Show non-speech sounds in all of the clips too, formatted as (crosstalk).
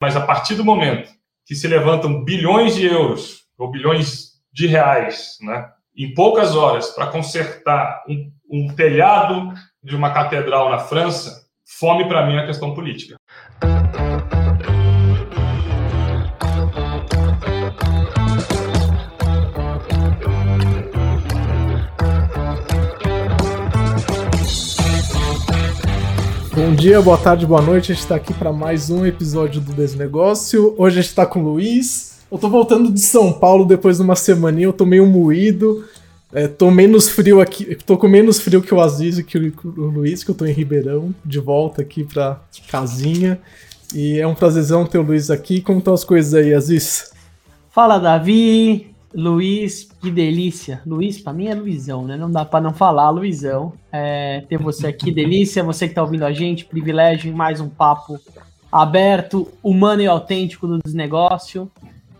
Mas a partir do momento que se levantam bilhões de euros ou bilhões de reais, né, em poucas horas para consertar um, um telhado de uma catedral na França, fome para mim é questão política. Bom dia, boa tarde, boa noite. A gente está aqui para mais um episódio do Desnegócio. Hoje a gente está com o Luiz. Eu tô voltando de São Paulo depois de uma semaninha, eu tô meio moído. É, tô menos frio aqui, tô com menos frio que o Aziz e que o Luiz, que eu tô em Ribeirão, de volta aqui pra casinha. E é um prazerzão ter o Luiz aqui. Como estão as coisas aí, Aziz? Fala, Davi. Luiz, que delícia. Luiz, para mim é Luizão, né? Não dá para não falar, Luizão. É, ter você aqui, (laughs) delícia. Você que tá ouvindo a gente, privilégio em mais um papo aberto, humano e autêntico do desnegócio.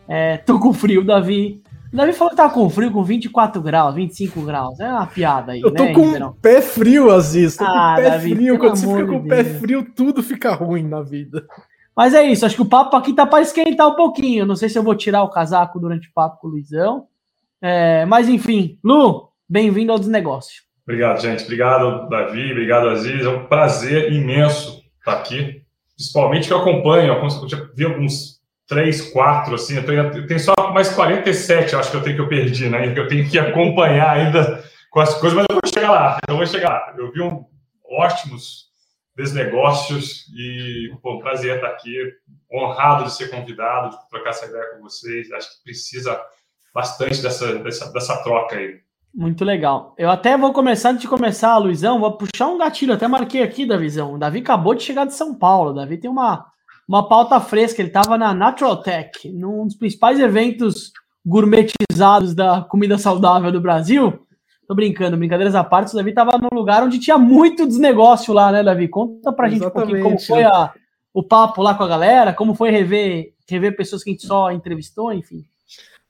É, tô com frio, Davi. O Davi falou que tava com frio com 24 graus, 25 graus. É uma piada aí, Eu tô né, com pé frio, Aziz. Tô Ah, com pé Davi, frio. Quando você fica com o pé frio, tudo fica ruim na vida. Mas é isso, acho que o papo aqui tá para esquentar um pouquinho. Não sei se eu vou tirar o casaco durante o papo com o Luizão. É, mas enfim, Lu, bem-vindo ao desnegócio. Obrigado, gente. Obrigado, Davi. Obrigado, Aziz. É um prazer imenso estar aqui. Principalmente que eu acompanho. Eu já vi alguns três, quatro, assim. Eu tenho, eu tenho só mais 47, eu acho que eu tenho que eu perdi, né? Eu tenho que acompanhar ainda com as coisas, mas eu vou chegar lá. Eu vou chegar lá. Eu vi um, ótimos desnegócios e, pô, prazer estar aqui. Honrado de ser convidado, de trocar essa ideia com vocês. Acho que precisa bastante dessa, dessa, dessa troca aí. Muito legal. Eu até vou começar, antes de começar, Luizão, vou puxar um gatilho. Até marquei aqui, Davizão. O Davi acabou de chegar de São Paulo. O Davi tem uma, uma pauta fresca. Ele estava na Natural Tech, num dos principais eventos gourmetizados da comida saudável do Brasil. Tô brincando, brincadeiras à parte. O Davi estava num lugar onde tinha muito desnegócio lá, né, Davi? Conta pra gente um pouquinho como Exatamente. foi a- o papo lá com a galera, como foi rever, rever pessoas que a gente só entrevistou, enfim.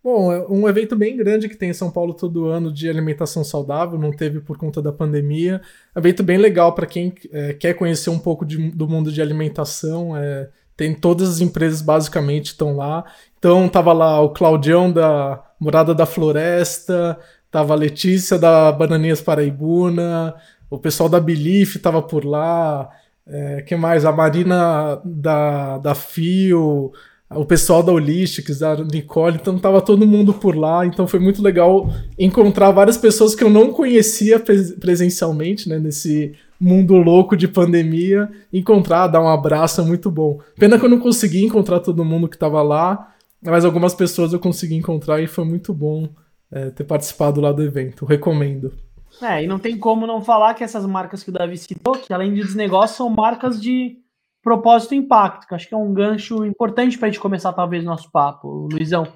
Bom, é um evento bem grande que tem em São Paulo todo ano de alimentação saudável, não teve por conta da pandemia. Evento bem legal para quem é, quer conhecer um pouco de- do mundo de alimentação. é, tem todas as empresas basicamente estão lá. Então tava lá o Claudião da Morada da Floresta, tava a Letícia da Bananinhas Paraibuna, o pessoal da Belief tava por lá. É, que mais? A Marina da, da Fio, o pessoal da Holistics, a Nicole, então tava todo mundo por lá, então foi muito legal encontrar várias pessoas que eu não conhecia pres- presencialmente, né, nesse mundo louco de pandemia, encontrar, dar um abraço é muito bom. Pena que eu não consegui encontrar todo mundo que tava lá, mas algumas pessoas eu consegui encontrar e foi muito bom é, ter participado lá do evento, recomendo. É, e não tem como não falar que essas marcas que o Davi citou, que além de desnegócio, são marcas de propósito e impacto, que acho que é um gancho importante para a gente começar talvez nosso papo, Luizão.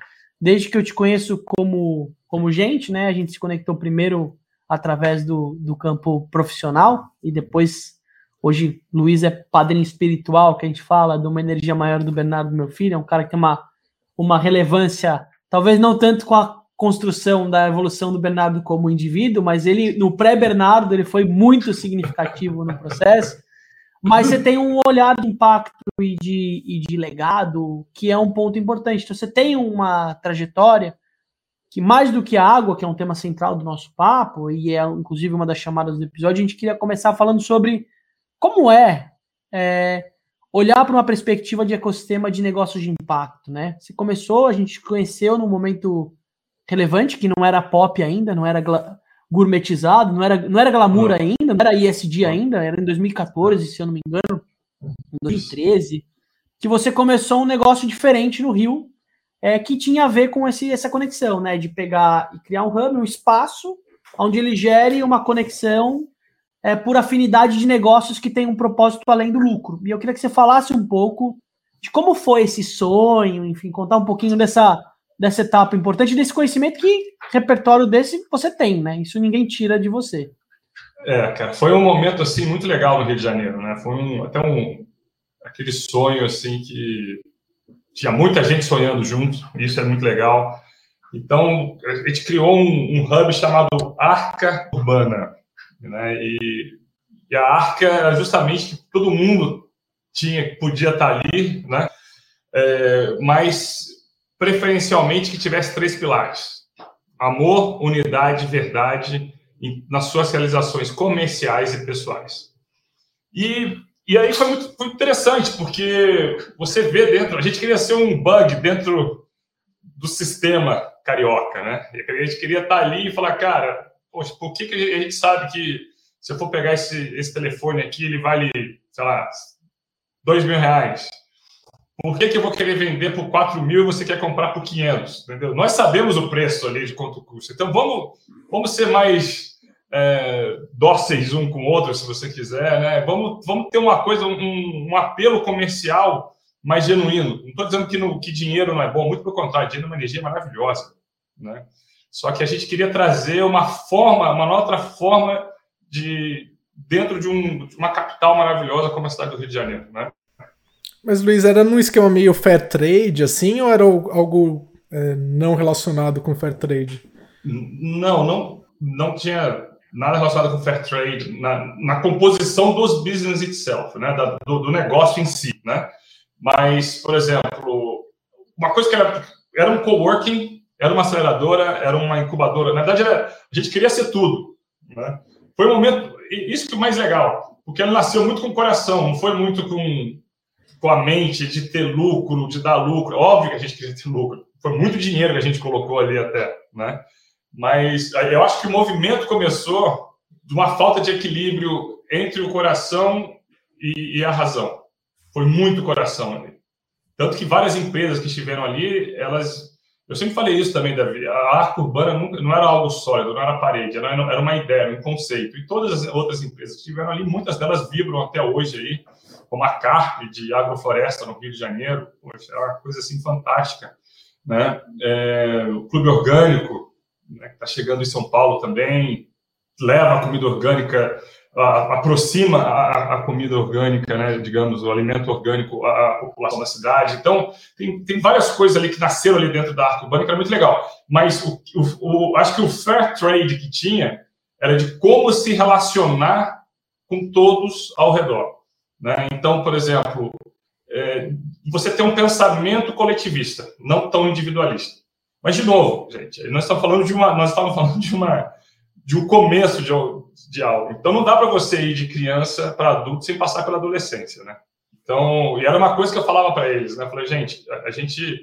Desde que eu te conheço como, como gente, né? A gente se conectou primeiro através do, do campo profissional e depois, hoje, Luiz é padrinho espiritual, que a gente fala, de uma energia maior do Bernardo, meu filho, é um cara que tem uma, uma relevância, talvez não tanto com a construção da evolução do Bernardo como indivíduo, mas ele, no pré-Bernardo, ele foi muito significativo no processo. Mas você tem um olhar de impacto e de, e de legado, que é um ponto importante. Então, você tem uma trajetória que, mais do que a água, que é um tema central do nosso papo, e é inclusive uma das chamadas do episódio, a gente queria começar falando sobre como é, é, olhar para uma perspectiva de ecossistema de negócios de impacto. Né? Você começou, a gente conheceu num momento relevante, que não era pop ainda, não era gourmetizado, não era, não era glamour Não. ainda, não era ISD ainda, era em 2014, se eu não me engano, em 2013, que você começou um negócio diferente no Rio, é, que tinha a ver com esse, essa conexão, né? De pegar e criar um hub, um espaço, onde ele gere uma conexão é, por afinidade de negócios que tem um propósito além do lucro. E eu queria que você falasse um pouco de como foi esse sonho, enfim, contar um pouquinho dessa, dessa etapa importante, desse conhecimento que repertório desse você tem, né? Isso ninguém tira de você. É, cara, foi um momento assim muito legal no Rio de Janeiro, né? Foi um, até um aquele sonho assim que tinha muita gente sonhando junto, isso é muito legal. Então a gente criou um, um hub chamado Arca Urbana, né? E, e a Arca era justamente que todo mundo tinha podia estar ali, né? é, mas preferencialmente que tivesse três pilares: amor, unidade, verdade nas suas realizações comerciais e pessoais. E, e aí foi muito, muito interessante, porque você vê dentro, a gente queria ser um bug dentro do sistema carioca, né? A gente queria estar ali e falar, cara, poxa, por que, que a gente sabe que se eu for pegar esse, esse telefone aqui, ele vale, sei lá, dois mil reais? Por que, que eu vou querer vender por 4 mil e você quer comprar por 500? Entendeu? Nós sabemos o preço ali de quanto custa. Então, vamos, vamos ser mais é, dóceis um com o outro, se você quiser, né? Vamos, vamos ter uma coisa, um, um apelo comercial mais genuíno. Não estou dizendo que, no, que dinheiro não é bom, muito pelo contrário, dinheiro é uma energia maravilhosa, né? Só que a gente queria trazer uma forma, uma outra forma de dentro de, um, de uma capital maravilhosa como a cidade do Rio de Janeiro, né? Mas Luiz, era num esquema meio fair trade assim ou era algo é, não relacionado com fair trade? Não, não, não tinha nada relacionado com fair trade na, na composição dos business itself, né, da, do, do, negócio em si, né? Mas, por exemplo, uma coisa que era, era um coworking, era uma aceleradora, era uma incubadora. Na verdade, era, a gente queria ser tudo, né? Foi um momento, isso que é o mais legal, porque ele nasceu muito com o coração, não foi muito com, com a mente de ter lucro, de dar lucro. Óbvio que a gente queria ter lucro. Foi muito dinheiro que a gente colocou ali até, né? Mas eu acho que o movimento começou de uma falta de equilíbrio entre o coração e, e a razão. Foi muito coração ali. Tanto que várias empresas que estiveram ali, elas. Eu sempre falei isso também, Davi. A arca urbana nunca, não era algo sólido, não era parede, era, era uma ideia, um conceito. E todas as outras empresas que estiveram ali, muitas delas vibram até hoje aí, como a Carp de agrofloresta no Rio de Janeiro. Poxa, é uma coisa assim fantástica. Né? É, o Clube Orgânico, né, que está chegando em São Paulo também, leva a comida orgânica, a, aproxima a, a, comida orgânica, né, digamos, o alimento orgânico à, população da cidade. Então, tem, tem várias coisas ali que nasceram ali dentro da Arca Urbana, que era muito legal. Mas o, o, o, acho que o fair trade que tinha era de como se relacionar com todos ao redor. Né? Então, por exemplo, é, você tem um pensamento coletivista, não tão individualista. Mas, de novo, gente, nós estamos falando de uma, nós estamos falando de uma, de um começo de, de algo. Então, não dá para você ir de criança para adulto sem passar pela adolescência, né? Então, e era uma coisa que eu falava para eles, né? Eu falei, gente, a, a gente,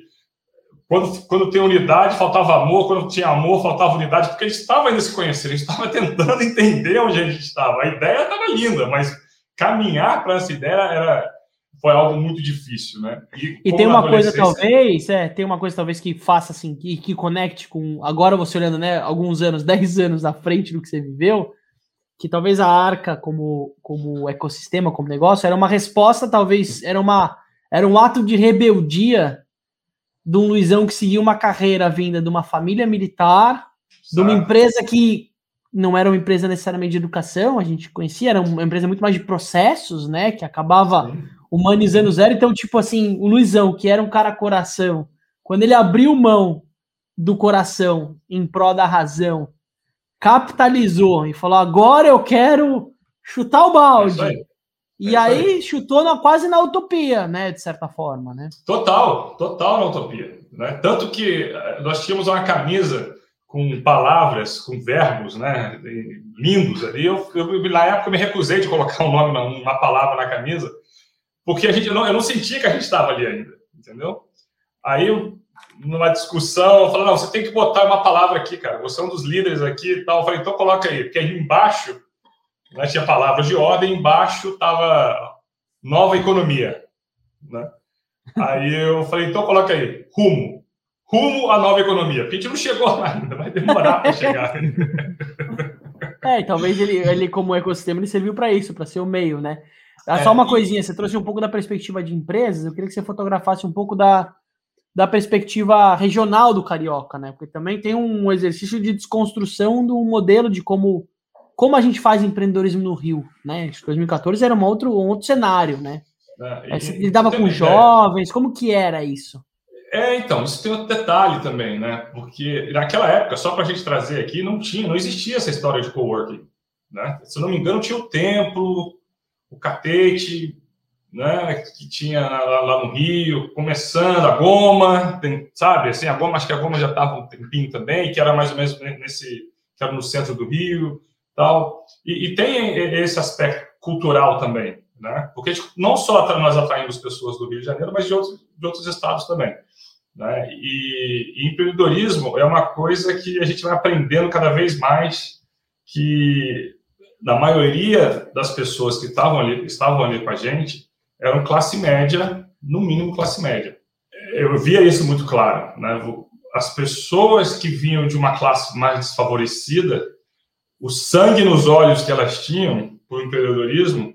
quando, quando tem unidade, faltava amor, quando tinha amor, faltava unidade, porque a gente estava ainda se conhecendo, a gente estava tentando (laughs) entender onde a gente estava. A ideia estava linda, mas caminhar para essa ideia era foi algo muito difícil, né? E, e tem uma coisa talvez, é, tem uma coisa talvez que faça assim, que, que conecte com agora você olhando, né, alguns anos, (laughs) 10 anos à frente do que você viveu, que talvez a Arca como como ecossistema, como negócio, era uma resposta, talvez era uma era um ato de rebeldia de um Luizão que seguia uma carreira vinda de uma família militar, de uma empresa que não era uma empresa necessariamente de educação, a gente conhecia, era uma empresa muito mais de processos, né, que acabava humanizando zero. Então, tipo assim, o Luizão, que era um cara coração, quando ele abriu mão do coração em prol da razão, capitalizou e falou: agora eu quero chutar o balde. É e é aí, aí, chutou na, quase na utopia, né? De certa forma, né? Total, total na utopia. Né? Tanto que eh, nós tínhamos uma camisa com palavras, com verbos, né? Lindos ali. Eu, eu, na época, eu me recusei de colocar (laughs) um nome, uma palavra na camisa, porque a gente, eu, não, eu não sentia que a gente estava ali ainda, entendeu? Aí, numa discussão, falei, não, você tem que botar uma palavra aqui, cara, você é um dos líderes aqui e tal. Eu falei, então coloca aí, porque aí embaixo né, tinha palavras de ordem, embaixo estava nova economia, né? Aí eu falei, então coloca aí, rumo. Rumo à nova economia. Porque a gente não chegou lá ainda, vai demorar para chegar. (laughs) É, talvez ele, ele, como ecossistema, ele serviu para isso, para ser o meio, né? Ah, é, só uma coisinha, você trouxe um pouco da perspectiva de empresas, eu queria que você fotografasse um pouco da, da perspectiva regional do carioca, né? Porque também tem um exercício de desconstrução do modelo de como, como a gente faz empreendedorismo no Rio, né? Acho que 2014 era um outro, um outro cenário, né? É, e, lidava com jovens, como que era isso? É, então, isso tem outro detalhe também, né? Porque naquela época, só para a gente trazer aqui, não tinha, não existia essa história de coworking, né? Se eu não me engano, tinha o templo, o catete, né, que tinha lá, lá, no Rio, começando a Goma, tem, sabe, assim, a Goma, acho que a Goma já estava um tempinho também, que era mais ou menos nesse, que era no centro do Rio, tal, e, e tem esse aspecto cultural também, né, porque não só nós atraímos pessoas do Rio de Janeiro, mas de outros, de outros estados também, né, e, e empreendedorismo é uma coisa que a gente vai aprendendo cada vez mais que na maioria das pessoas que estavam ali, estavam ali com a gente, eram classe média, no mínimo classe média. Eu via isso muito claro. Né? As pessoas que vinham de uma classe mais desfavorecida, o sangue nos olhos que elas tinham por empreendedorismo,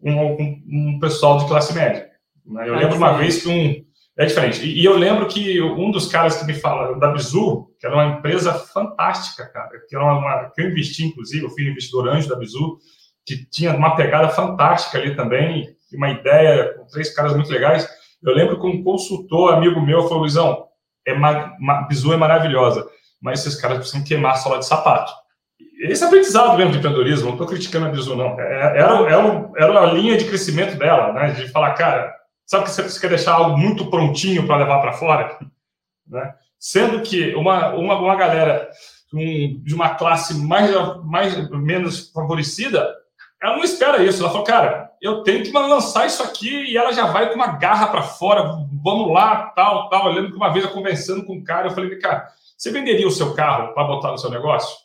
um, um, um pessoal de classe média. Né? Eu é lembro uma vez que um. É diferente. E, e, eu lembro que um dos caras que me fala, da Bizu, que era uma empresa fantástica, cara, que, era uma, que eu investi, inclusive, eu fui investidor anjo da Bizu, que tinha uma pegada fantástica ali também, uma ideia com três caras muito legais. Eu lembro que um consultor, amigo meu, falou: Luizão, é ma, ma, Bizu é maravilhosa, mas esses caras precisam queimar a de sapato. Esse aprendizado mesmo de empreendedorismo, não estou criticando a Bizu, não. É, era, era, era a linha de crescimento dela, né? De falar, cara, sabe que você quer deixar algo muito prontinho para levar para fora? Né? Sendo que uma, uma, uma galera um, de uma classe mais, mais menos favorecida ela não espera isso. Ela falou, cara, eu tenho que lançar isso aqui e ela já vai com uma garra para fora, vamos lá, tal, tal. Eu lembro que uma vez eu conversando com um cara, eu falei, cara, você venderia o seu carro para botar no seu negócio?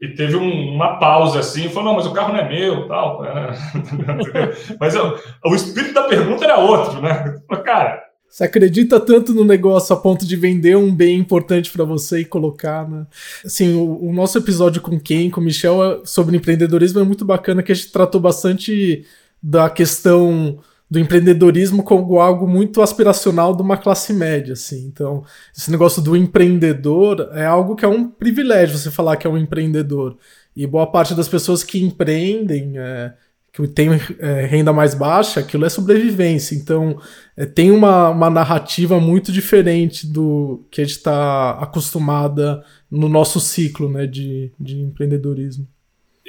E teve um, uma pausa assim, falou, não, mas o carro não é meu, tal. (laughs) mas eu, o espírito da pergunta era outro, né? Cara, você acredita tanto no negócio a ponto de vender um bem importante para você e colocar, né? Assim, o, o, nosso episódio com quem, com o Michel, é sobre empreendedorismo é muito bacana, que a gente tratou bastante da questão do empreendedorismo como algo muito aspiracional de uma classe média, assim. Então, esse negócio do empreendedor é algo que é um privilégio você falar que é um empreendedor. E boa parte das pessoas que empreendem é, que tem é, renda mais baixa, aquilo é sobrevivência. Então, é, tem uma, uma narrativa muito diferente do que a gente está acostumada no nosso ciclo né, de, de empreendedorismo.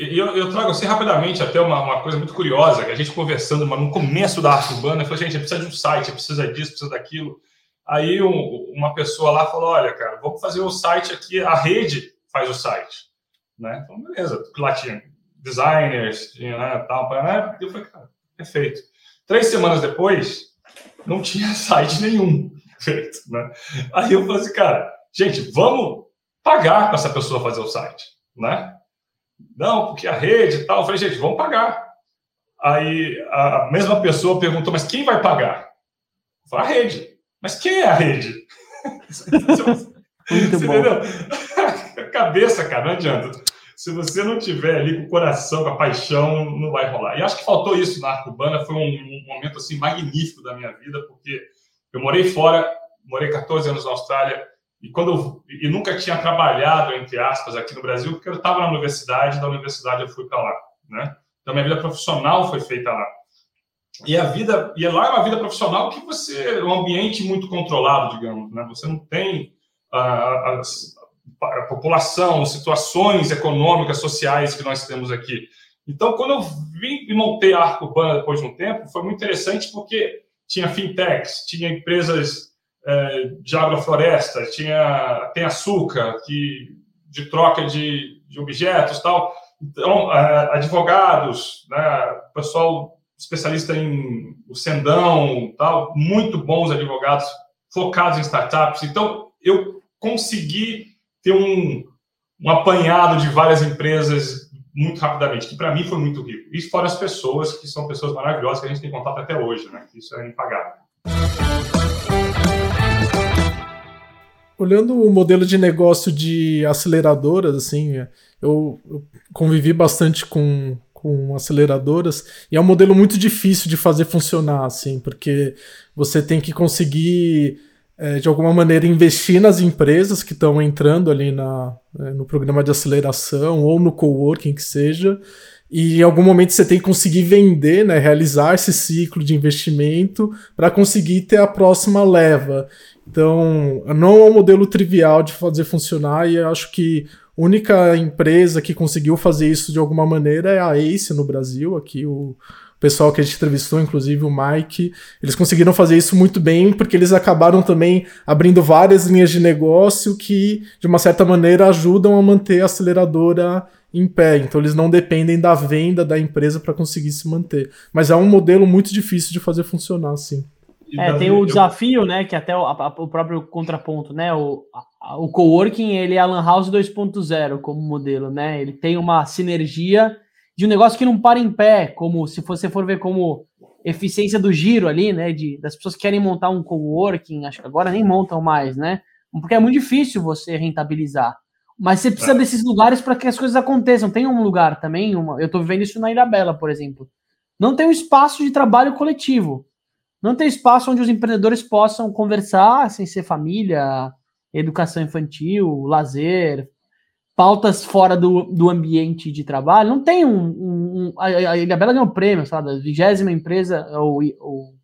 Eu, eu, trago assim rapidamente até uma, uma, coisa muito curiosa, que a gente conversando no começo da arte urbana, falou, gente, precisa de um site, precisa disso, precisa daquilo. Aí um, uma pessoa lá falou, olha, cara, vamos fazer o site aqui, a rede faz o site. Né? Então, beleza, lá tinha designers, tinha né, tal. Né? Eu falei, cara, perfeito. Três semanas depois, não tinha (laughs) site nenhum feito. Né? Aí eu falei assim, cara, gente, vamos pagar para essa pessoa fazer o site, né? Não, porque a rede e tal. Eu falei, gente, vamos pagar. Aí a mesma pessoa perguntou, mas quem vai pagar? Eu falei, a rede. Mas quem é a rede? (laughs) Muito Você bom. entendeu? (laughs) Cabeça, cara, não adianta se você não tiver ali com o coração, com a paixão, não vai rolar. E acho que faltou isso na Arte Urbana, foi um, um, momento assim magnífico da minha vida, porque eu morei fora, morei 14 anos na Austrália, e quando eu, e nunca tinha trabalhado, entre aspas, aqui no Brasil, porque eu estava na universidade, da universidade eu fui para lá, né? Então, minha vida profissional foi feita lá. E a vida, e lá é uma vida profissional que você, é um ambiente muito controlado, digamos, né? Você não tem uh, as, a população, situações econômicas, sociais que nós temos aqui. Então, quando eu vim e montei a Arco Urbana depois de um tempo, foi muito interessante porque tinha fintechs, tinha empresas é, de agrofloresta, tinha, tem açúcar, que, de troca de, de objetos tal. Então, é, advogados, né, pessoal especialista em o sendão, tal, muito bons advogados focados em startups. Então, eu consegui ter um, um apanhado de várias empresas muito rapidamente, que para mim foi muito rico. E fora as pessoas, que são pessoas maravilhosas que a gente tem contato até hoje, né? Isso é impagável. Olhando o modelo de negócio de aceleradoras, assim, eu, eu convivi bastante com, com aceleradoras e é um modelo muito difícil de fazer funcionar, assim, porque você tem que conseguir é, de alguma maneira, investir nas empresas que estão entrando ali na, é, no programa de aceleração ou no coworking que seja, e em algum momento você tem que conseguir vender, né, realizar esse ciclo de investimento para conseguir ter a próxima leva. Então, não é um modelo trivial de fazer funcionar e eu acho que a única empresa que conseguiu fazer isso de alguma maneira é a Ace no Brasil, aqui o pessoal que a gente entrevistou, inclusive o Mike, eles conseguiram fazer isso muito bem porque eles acabaram também abrindo várias linhas de negócio que, de uma certa maneira, ajudam a manter a aceleradora em pé. Então eles não dependem da venda da empresa para conseguir se manter. Mas é um modelo muito difícil de fazer funcionar, sim. É, tem o desafio, né, que até o, a, o próprio contraponto, né, o, a, o coworking, ele é a Lan House 2.0 como modelo, né, ele tem uma sinergia de um negócio que não para em pé, como se você for ver como eficiência do giro ali, né, de, das pessoas que querem montar um coworking, acho que agora nem montam mais, né, porque é muito difícil você rentabilizar. Mas você precisa é. desses lugares para que as coisas aconteçam. Tem um lugar também, uma, eu estou vivendo isso na Ilha Bela, por exemplo. Não tem um espaço de trabalho coletivo. Não tem espaço onde os empreendedores possam conversar sem ser família, educação infantil, lazer, pautas fora do, do ambiente de trabalho. Não tem um. um, um a Bela ganhou um prêmio, sabe? A vigésima empresa ou, ou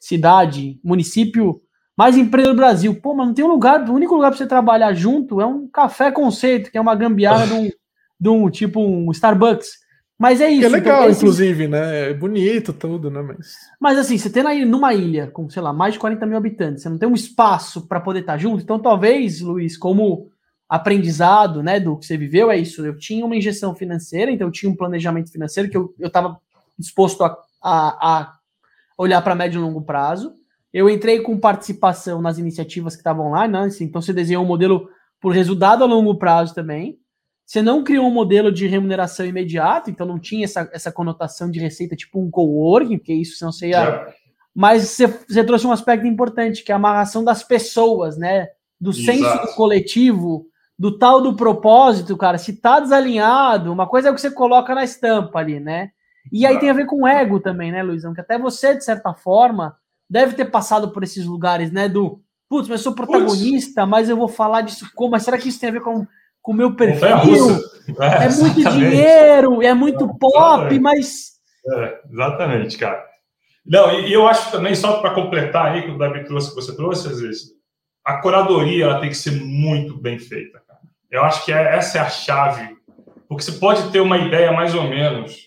cidade, município mais empresa do Brasil. Pô, mas não tem um lugar, o único lugar para você trabalhar junto é um café conceito, que é uma gambiarra de, um, (laughs) de um tipo um Starbucks. Mas é isso. Que é legal, então, inclusive, né? É bonito tudo, né? Mas... Mas assim, você tem aí numa ilha com, sei lá, mais de 40 mil habitantes, você não tem um espaço para poder estar junto. Então, talvez, Luiz, como aprendizado, né, do que você viveu, é isso. Eu tinha uma injeção financeira, então eu tinha um planejamento financeiro que eu estava disposto a, a, a olhar para médio e longo prazo. Eu entrei com participação nas iniciativas que estavam lá, né? Assim, então você desenhou um modelo por resultado a longo prazo também. Você não criou um modelo de remuneração imediata, então não tinha essa, essa conotação de receita tipo um coworking, porque isso não sei ia. Mas você, você, trouxe um aspecto importante, que é a amarração das pessoas, né? Do Exato. senso do coletivo, do tal do propósito, cara. Se tá desalinhado, uma coisa é o que você coloca na estampa ali, né? E aí tem a ver com ego também, né, Luizão? Que até você, de certa forma, deve ter passado por esses lugares, né? Do putz, mas eu sou protagonista, Puts. mas eu vou falar disso como? Mas será que isso tem a ver com o meu perfil? É, é muito dinheiro, é muito pop, mas. É, exatamente, cara. Não, e, e, eu acho também, só para completar aí, que o Davi trouxe, que você trouxe, às vezes, a curadoria ela tem que ser muito bem feita, cara. Eu acho que é, essa é a chave. Porque você pode ter uma ideia mais ou menos,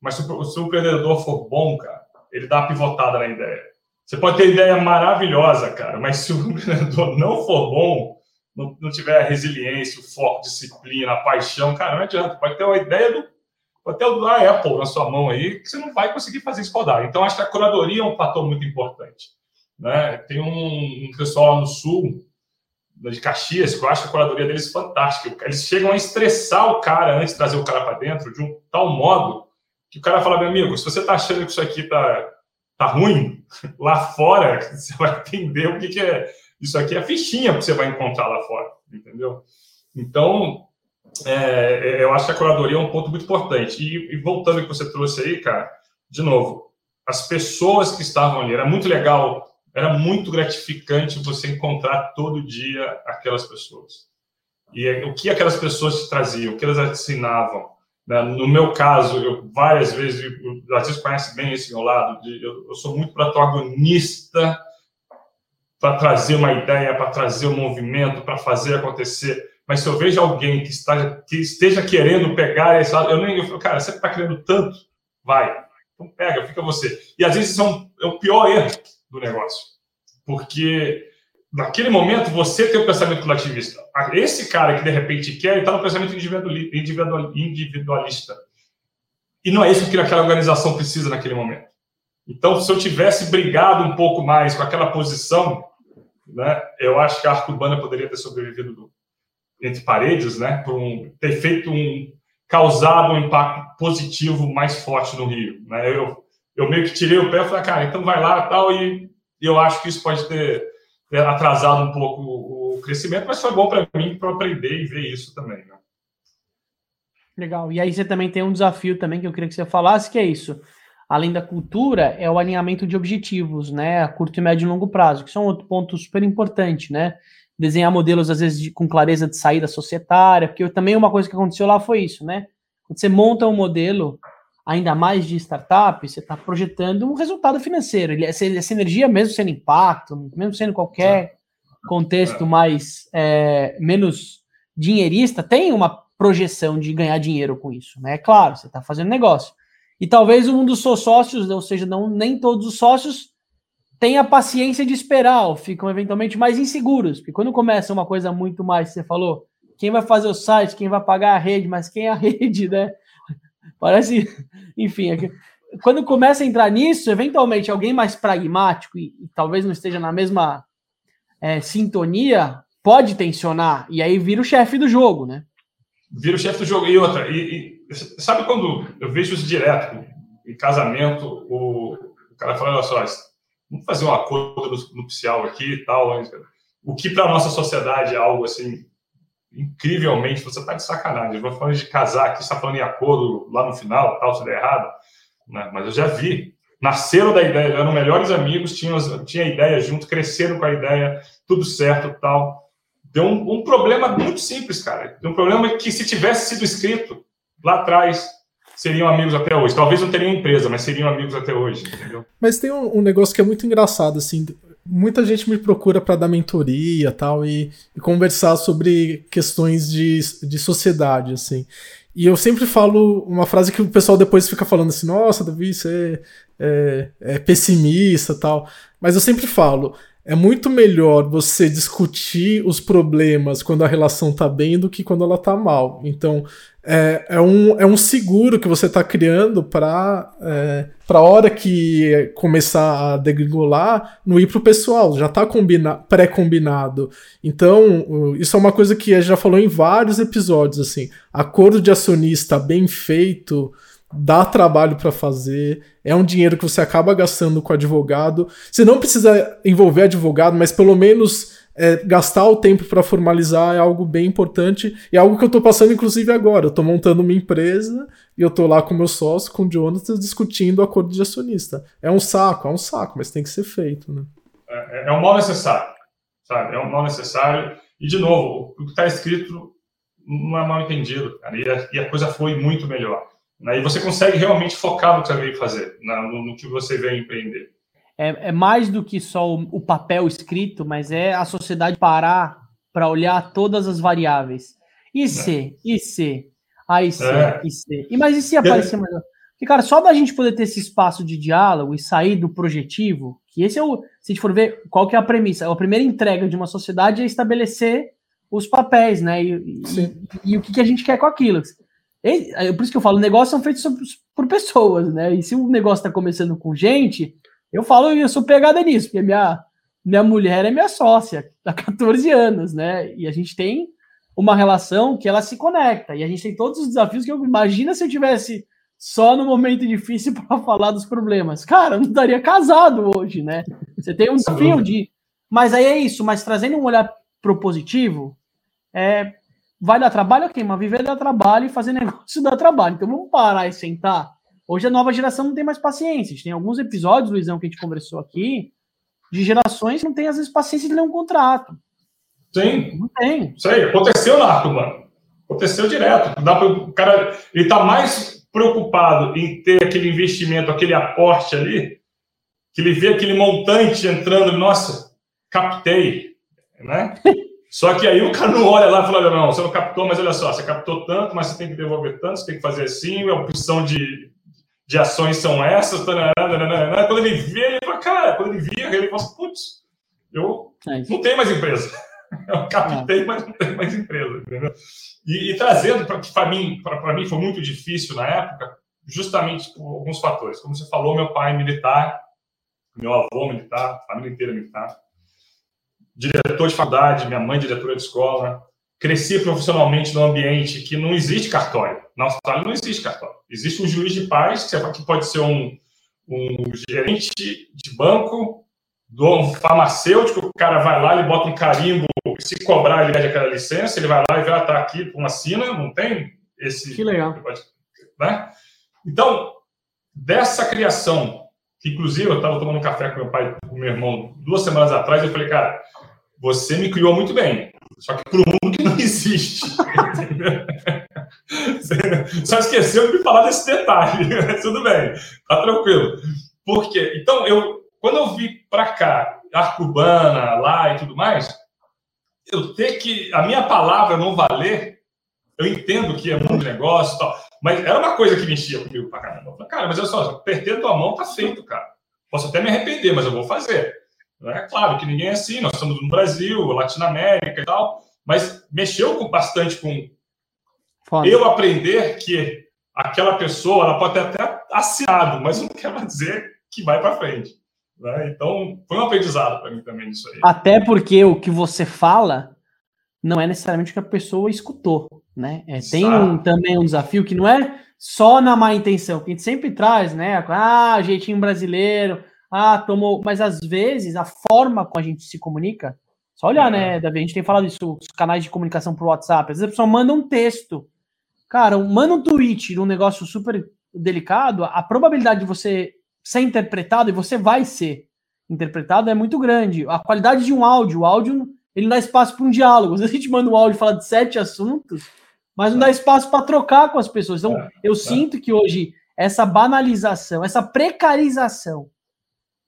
mas se o, se o empreendedor for bom, cara, ele dá uma pivotada na ideia. Você pode ter ideia maravilhosa, cara, mas se o (laughs) empreendedor não for bom, não, não tiver a resiliência, o foco, disciplina, a paixão, cara, não adianta. Pode ter uma ideia do. Pode ter o da Apple na sua mão aí, que você não vai conseguir fazer isso rodar. Então, acho que a curadoria é um fator muito importante. Né? Tem um, um pessoal lá no sul, de Caxias, que eu acho a curadoria deles fantástica. Eles chegam a estressar o cara antes de trazer o cara para dentro, de um tal modo que o cara fala, meu amigo, se você está achando que isso aqui tá tá ruim, (laughs) lá fora (laughs) você vai entender o que, que é. Isso aqui é a fichinha que você vai encontrar lá fora, entendeu? Então, é, eu acho que a curadoria é um ponto muito importante. E, e voltando ao que você trouxe aí, cara, de novo, as pessoas que estavam ali, era muito legal, era muito gratificante você encontrar todo dia aquelas pessoas. E o que aquelas pessoas te traziam, o que elas ensinavam, né? No meu caso, eu várias vezes, o Assis conhece bem esse meu lado, de, eu, eu sou muito protagonista para trazer uma ideia, para trazer um movimento, para fazer acontecer. Mas se eu vejo alguém que, está, que esteja querendo pegar esse lado, eu nem eu falo, cara, você está querendo tanto, vai. Então pega, fica você. E às vezes é, um, é o pior erro do negócio. Porque naquele momento, você tem o pensamento coletivista. Esse cara que de repente quer, está no pensamento individualista. E não é isso que aquela organização precisa naquele momento. Então, se eu tivesse brigado um pouco mais com aquela posição, né, eu acho que a Arco Urbana poderia ter sobrevivido do, entre paredes, né, por um, ter feito um causado um impacto positivo mais forte no Rio. Né? Eu, eu meio que tirei o pé e falei, cara, então vai lá tal, e, eu acho que isso pode ter atrasado um pouco o crescimento, mas foi bom para mim para aprender e ver isso também. Né? Legal. E aí você também tem um desafio também que eu queria que você falasse, que é isso. Além da cultura, é o alinhamento de objetivos, né? A curto, e médio e longo prazo, que são outro ponto super importante, né? Desenhar modelos, às vezes, de, com clareza de saída societária, porque também uma coisa que aconteceu lá foi isso, né? Quando você monta um modelo, ainda mais de startup, você está projetando um resultado financeiro. Essa, essa, energia, mesmo sendo impacto, mesmo sendo qualquer contexto mais é, menos dinheirista, tem uma projeção de ganhar dinheiro com isso, né? É claro, você está fazendo negócio. E talvez um dos seus sócios, ou seja, não nem todos os sócios, tenha paciência de esperar, ou ficam eventualmente mais inseguros. Porque quando começa uma coisa muito mais, você falou, quem vai fazer o site, quem vai pagar a rede, mas quem é a (laughs) rede, né? Parece, enfim, é quando começa a entrar nisso, eventualmente alguém mais pragmático e, e talvez não esteja na mesma é, sintonia pode tensionar e aí vira o chefe do jogo, né? Vira o chefe do jogo. E outra, e, e, sabe quando eu vejo isso direto em casamento, o, o cara fala, olha só, vamos fazer um acordo nupcial aqui e tal. O que para nossa sociedade é algo assim incrivelmente, você tá de sacanagem. Vou falando de casar aqui, você tá falando em acordo lá no final, tal, se der errado. Né? Mas eu já vi. Nasceram da ideia, eram melhores amigos, tinham, tinha ideia junto, cresceram com a ideia, tudo certo tal. Deu um, um problema muito simples, cara. Deu um problema que se tivesse sido escrito lá atrás, seriam amigos até hoje. Talvez não teriam empresa, mas seriam amigos até hoje, entendeu? Mas tem um, um negócio que é muito engraçado, assim. Muita gente me procura para dar mentoria tal e, e conversar sobre questões de, de sociedade, assim. E eu sempre falo uma frase que o pessoal depois fica falando assim: nossa, Davi, você é, é, é pessimista tal. Mas eu sempre falo: é muito melhor você discutir os problemas quando a relação tá bem do que quando ela tá mal. Então, é, é, um, é um seguro que você está criando para é, a hora que começar a degringolar, não ir para o pessoal, já está pré-combinado. Então, isso é uma coisa que a gente já falou em vários episódios, assim, acordo de acionista bem feito, dá trabalho para fazer, é um dinheiro que você acaba gastando com advogado. Você não precisa envolver advogado, mas pelo menos é, gastar o tempo para formalizar é algo bem importante e é algo que eu estou passando inclusive agora. Eu estou montando uma empresa e eu estou lá com meu sócio, com o Jonathan, discutindo o acordo de acionista. É um saco, é um saco, mas tem que ser feito. Né? É, é um mal necessário, sabe? É um mal necessário. E, de novo, o que está escrito não é mal entendido, cara, e, a, e a coisa foi muito melhor. Né? E você consegue realmente focar no que você veio fazer, no, no que você veio empreender é, é mais do que só o, o, papel escrito, mas é a sociedade parar para olhar todas as variáveis. E se, e se, aí se, é. e se. E mas e se aparecer mais? Porque, cara, só da gente poder ter esse espaço de diálogo e sair do projetivo, que esse é o. Se a gente for ver qual que é a premissa, a primeira entrega de uma sociedade é estabelecer os papéis, né? E, e, e o que, que a gente quer com aquilo. É por isso que eu falo, negócios são feitos por pessoas, né? E se o negócio está começando com gente, eu falo, eu sou pegada nisso, porque minha, minha mulher é minha sócia há 14 anos, né? E a gente tem uma relação que ela se conecta. E a gente tem todos os desafios que eu imagina se eu tivesse só no momento difícil (laughs) para falar dos problemas. Cara, eu não estaria casado hoje, né? Você tem um desafio de. Mas aí é isso, mas trazendo um olhar propositivo, é, vai dar trabalho, ok, mas viver dá trabalho e fazer (laughs) negócio dá trabalho. Então vamos parar e sentar Hoje a nova geração não tem mais paciência. A gente tem alguns episódios, Luizão, que a gente conversou aqui, de gerações que não tem, às vezes, paciência de ler um contrato. Sim. Não tem. Isso aí, aconteceu na mano. Aconteceu direto. Dá o cara, ele tá mais preocupado em ter aquele investimento, aquele aporte ali, que ele vê aquele montante entrando, nossa, captei, né? (laughs) Só que aí o cara não olha lá e fala, não, você não captou, mas olha só, você captou tanto, mas você tem que devolver tanto, você tem que fazer assim, a opção de de ações são essas, tarará, tarará. quando ele vê, ele fala, cara, quando ele via, ele fala, putz, eu é não tenho mais empresa. (laughs) Eu captei, é. mas não tenho mais empresa, entendeu? E, e trazendo para mim, para mim foi muito difícil na época, justamente por alguns fatores. Como você falou, meu pai militar, meu avô militar, família inteira militar, diretor de faculdade, minha mãe diretora de escola, cresci profissionalmente num ambiente que não existe cartório. Na Austrália não existe cartório. Existe um juiz de paz, que pode ser um, um gerente de banco, um farmacêutico, o cara vai lá, ele bota um carimbo, se cobrar, ele pede aquela licença, ele vai lá e vai estar tá aqui uma assina, não tem esse... Que legal. Né? Então, dessa criação, que inclusive eu estava tomando café com meu pai, com meu irmão, duas semanas atrás, eu falei, cara, você me criou muito bem. Só que para o mundo que não existe. (laughs) Só esqueceu de me falar desse detalhe. (laughs) Tudo bem, tá tranquilo. Por quê? Então, eu, quando eu vi para cá, Arcubana, lá e tudo mais, eu ter que. A minha palavra não valer, eu entendo que é muito negócio e tal, mas era uma coisa que mexia comigo pra caramba. Eu falei, cara, mas olha só, apertei tua mão, tá feito, cara. Posso até me arrepender, mas eu vou fazer. É claro que ninguém é assim, nós estamos no Brasil, Latinoamérica e tal, mas mexeu com, bastante com Foda. eu aprender que aquela pessoa ela pode ter até assinado, mas não quer dizer que vai para frente. Né? Então, foi um aprendizado para mim também isso aí. Até porque o que você fala não é necessariamente o que a pessoa escutou, né? É, tem um, também um desafio que não é só na má intenção, que a gente sempre traz, né? Ah, jeitinho brasileiro, ah, tomou. Mas às vezes a forma como a gente se comunica, só olhar, é. né, Davi? A gente tem falado isso, os canais de comunicação por WhatsApp. Às vezes a pessoa manda um texto. Cara, manda um tweet num negócio super delicado, a probabilidade de você ser interpretado, e você vai ser interpretado, é muito grande. A qualidade de um áudio, o áudio, ele não dá espaço para um diálogo. (laughs) Às vezes a gente manda um áudio e fala de sete assuntos, mas não dá espaço para trocar com as pessoas. Então, é, eu é. sinto que hoje essa banalização, essa precarização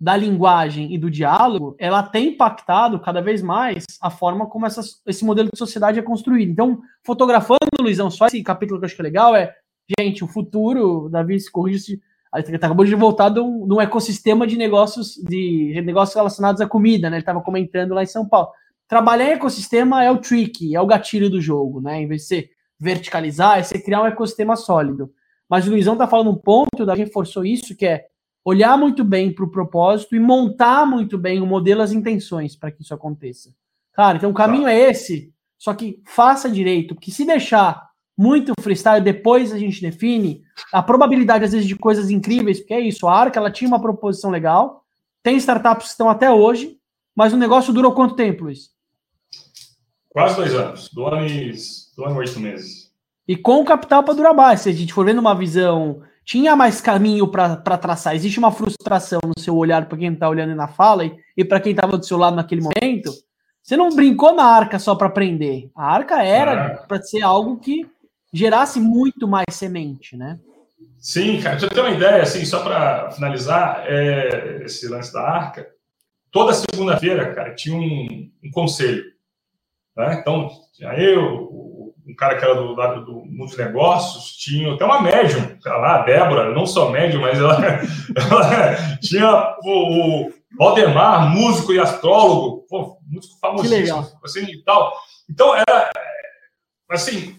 da linguagem e do diálogo, ela tem impactado cada vez mais a forma como esse modelo de sociedade é construído. Então, fotografando, Luizão, só esse capítulo que eu acho que é legal é, gente, o futuro, Davi, se corrija acabou de voltar de um, de um, ecossistema de negócios de negócios relacionados à comida, né? Ele estava comentando lá em São Paulo. Trabalhar em ecossistema é o trick, é o gatilho do jogo, né? Em vez de você verticalizar, é você criar um ecossistema sólido. Mas o Luizão tá falando um ponto, da reforçou isso, que é olhar muito bem para o propósito e montar muito bem o modelo, as intenções para que isso aconteça. Cara, então o caminho tá. é esse, só que faça direito, que se deixar muito freestyle, depois a gente define a probabilidade, às vezes, de coisas incríveis, porque é isso, a Arca, ela tinha uma proposição legal, tem startups que estão até hoje, mas o negócio durou quanto tempo, Luiz? Quase dois anos, do ano e, do ano e oito meses. E com capital para durar mais, se a gente for vendo uma visão tinha mais caminho para traçar. Existe uma frustração no seu olhar para quem está olhando na fala e, e para quem estava do seu lado naquele momento. Você não brincou na arca só para aprender. A arca era é. para ser algo que gerasse muito mais semente, né? Sim, cara. Deixa eu ter uma ideia, assim, só para finalizar é, esse lance da arca. Toda segunda-feira, cara, tinha um, um conselho. Né? Então, tinha eu, um cara que era do lado do mundo dos negócios, tinha até uma médium, lá, a Débora, não só médium, mas ela, (laughs) ela tinha o, o Valdemar, músico e astrólogo, pô, músico famosíssimo, assim e tal. Então, era, assim,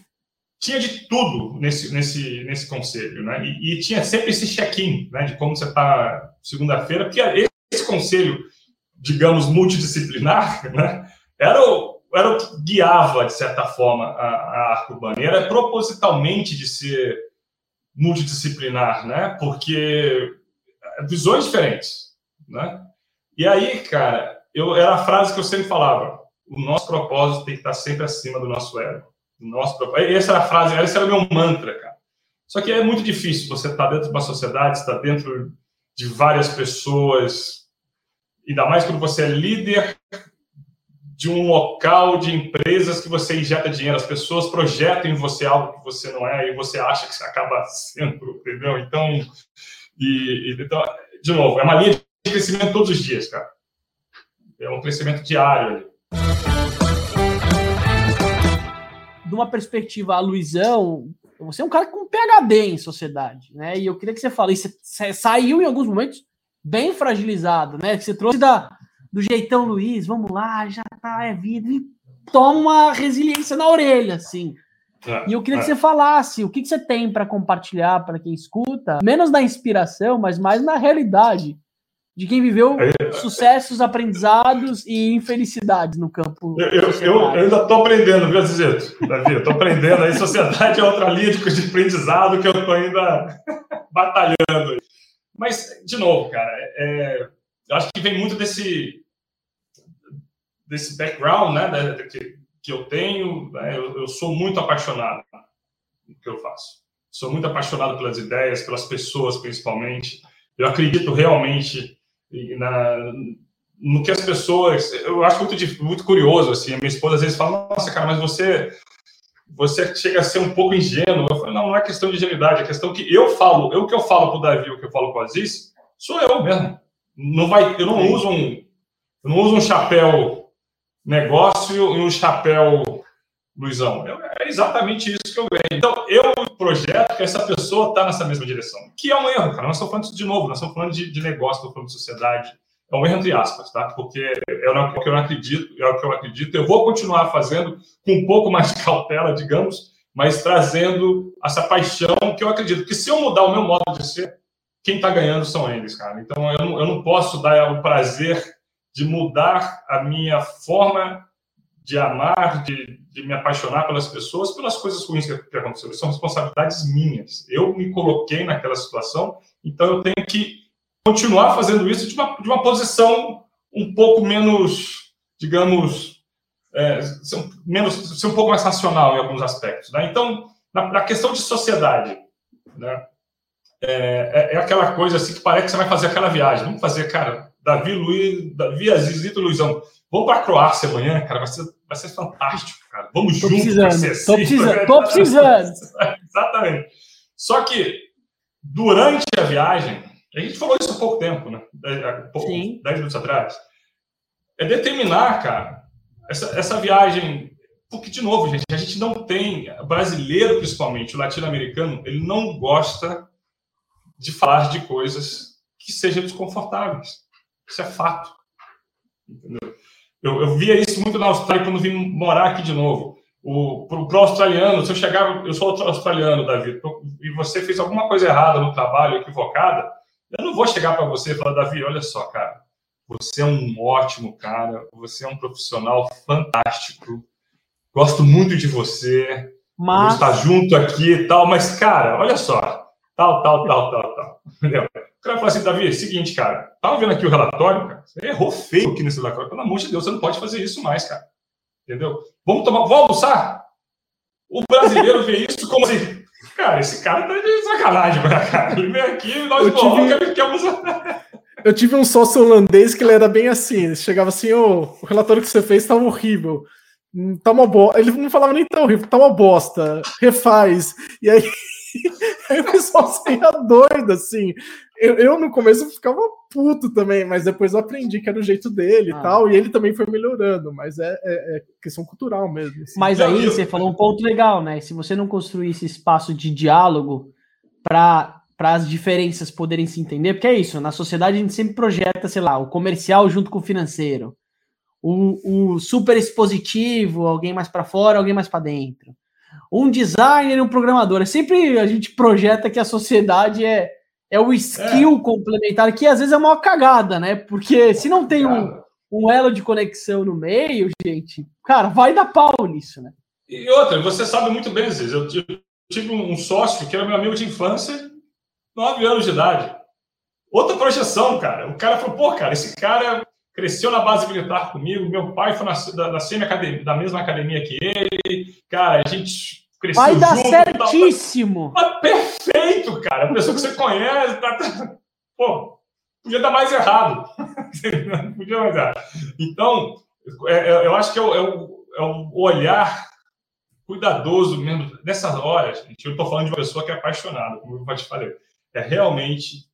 tinha de tudo nesse, nesse, nesse conselho, né? E, e tinha sempre esse check-in, né, de como você está segunda-feira, porque esse conselho, digamos, multidisciplinar, (laughs) né, era o era o que guiava, de certa forma, a, a arte urbana. E era propositalmente de ser multidisciplinar, né? Porque visões diferentes, né? E aí, cara, eu, era a frase que eu sempre falava: o nosso propósito tem que estar sempre acima do nosso ego. O nosso propósito. Essa era a frase, esse era o meu mantra, cara. Só que é muito difícil você estar dentro de uma sociedade, estar dentro de várias pessoas, ainda mais quando você é líder de um local de empresas que você injeta dinheiro, as pessoas projetam em você algo que você não é e você acha que você acaba (laughs) sendo, entendeu? Então, e, então, de novo, é uma linha de crescimento todos os dias, cara. É um crescimento diário. De uma perspectiva, a Luizão, você é um cara com PhD em sociedade, né? E eu queria que você falasse, você saiu em alguns momentos bem fragilizado, né? Que você trouxe da do jeitão Luiz, vamos lá, já tá, é vida, e toma uma resiliência na orelha, assim. É, e eu queria é. que você falasse o que, que você tem para compartilhar para quem escuta, menos na inspiração, mas mais na realidade de quem viveu é, sucessos, aprendizados e infelicidades no campo. Eu, eu, eu ainda estou aprendendo, viu, Zizito? Davi, estou aprendendo aí. Sociedade é outra linha de aprendizado que eu estou ainda batalhando. Mas, de novo, cara, é, eu acho que vem muito desse, desse background né, que, que eu tenho, né, eu, eu, sou muito apaixonado no que eu faço. Sou muito apaixonado pelas ideias, pelas pessoas, principalmente. Eu acredito realmente na, no que as pessoas. Eu acho muito, muito curioso. Assim, a minha esposa às vezes fala: Nossa, cara, mas você. Você chega a ser um pouco ingênuo. Eu falo, não, não é questão de ingenuidade, é questão que eu falo, eu que eu falo para o Davi, o que eu falo com o Aziz, sou eu mesmo. Não vai, eu não uso um, eu não uso um chapéu negócio e um chapéu Luizão. É exatamente isso que eu ganho. Então, eu projeto que essa pessoa está nessa mesma direção. Que é um erro, cara. Nós estamos falando de novo, nós estamos falando de, de negócio, estamos falando de sociedade. É um erro entre aspas, tá? Porque é o que eu não acredito, é o que eu acredito. Eu vou continuar fazendo com um pouco mais de cautela, digamos, mas trazendo essa paixão que eu acredito. Que se eu mudar o meu modo de ser, quem está ganhando são eles, cara. Então, eu não, eu não posso dar o prazer de mudar a minha forma de amar, de, de, me apaixonar pelas pessoas, pelas coisas ruins que, que aconteceram. São responsabilidades minhas. Eu me coloquei naquela situação, então eu tenho que continuar fazendo isso de uma, de uma posição um pouco menos, digamos, é, ser, um, menos, ser um pouco mais racional em alguns aspectos. Né? Então, na, na, questão de sociedade, né? É, é, é, aquela coisa assim que parece que você vai fazer aquela viagem. Vamos fazer, cara, Davi, Luiz, Davi, Azizito, Luizão. Vamos para a Croácia amanhã, cara. Vai ser, vai ser fantástico, cara. Vamos tô juntos. Precisando, tô precisando, tô (laughs) precisando. Exatamente. Só que durante a viagem, a gente falou isso há pouco tempo, né? Pouco, Sim. Dez minutos atrás. É determinar, cara, essa, essa viagem. Porque, de novo, gente, a gente não tem, brasileiro principalmente, o latino-americano, ele não gosta de falar de coisas que sejam desconfortáveis. Isso é fato. Entendeu? Eu, eu via isso muito na Austrália quando vim morar aqui de novo. O, pro, australiano, se eu chegava, eu sou australiano, Davi, e você fez alguma coisa errada no trabalho, equivocada, eu não vou chegar para você e falar, Davi, olha só, cara, você é um ótimo cara, você é um profissional fantástico, gosto muito de você, mas... estar junto aqui e tal, mas, cara, olha só, tal, tal, tal, tal, tal. (laughs) Entendeu? O cara fala assim, Davi, é seguinte, cara, tava vendo aqui o relatório, cara, você errou feio aqui nesse relatório, pelo amor de Deus, você não pode fazer isso mais, cara. Entendeu? Vamos tomar, vamos almoçar? O brasileiro vê isso como assim, cara, esse cara tá de sacanagem, cara. Ele vem aqui, nós morramos, tive... quer almoçar. Eu tive um sócio holandês que ele era bem assim, ele chegava assim, oh, o relatório que você fez tá horrível. Hum, tá uma bosta. Ele não falava nem tão horrível, tá uma bosta. Refaz. E aí (laughs) Aí o pessoal saía doido, assim. Eu, eu, no começo ficava puto também, mas depois eu aprendi que era o jeito dele ah. e tal, e ele também foi melhorando, mas é, é, é questão cultural mesmo. Assim. Mas aí você falou um ponto legal, né? Se você não construir esse espaço de diálogo para para as diferenças poderem se entender, porque é isso, na sociedade a gente sempre projeta, sei lá, o comercial junto com o financeiro, o, o super expositivo, alguém mais para fora, alguém mais para dentro um designer e um programador. É sempre a gente projeta que a sociedade é, é o skill é. complementar, que às vezes é uma cagada, né? Porque se não tem um, um elo de conexão no meio, gente, cara, vai dar pau nisso, né? E outra, você sabe muito bem, Zez, eu tive um sócio que era meu amigo de infância, 9 anos de idade. Outra projeção, cara. O cara falou, pô, cara, esse cara cresceu na base militar comigo, meu pai foi na, da, da, da mesma academia que ele, cara, a gente cresceu Vai dar junto, certíssimo. Tá, perfeito, cara. A pessoa que você conhece, tá, tá, pô, podia dar mais errado. (laughs) podia mais errado. Então, é, é, eu acho que é o, é o, é o olhar cuidadoso mesmo. Nessas horas, gente, eu estou falando de uma pessoa que é apaixonada, como eu te falei. É realmente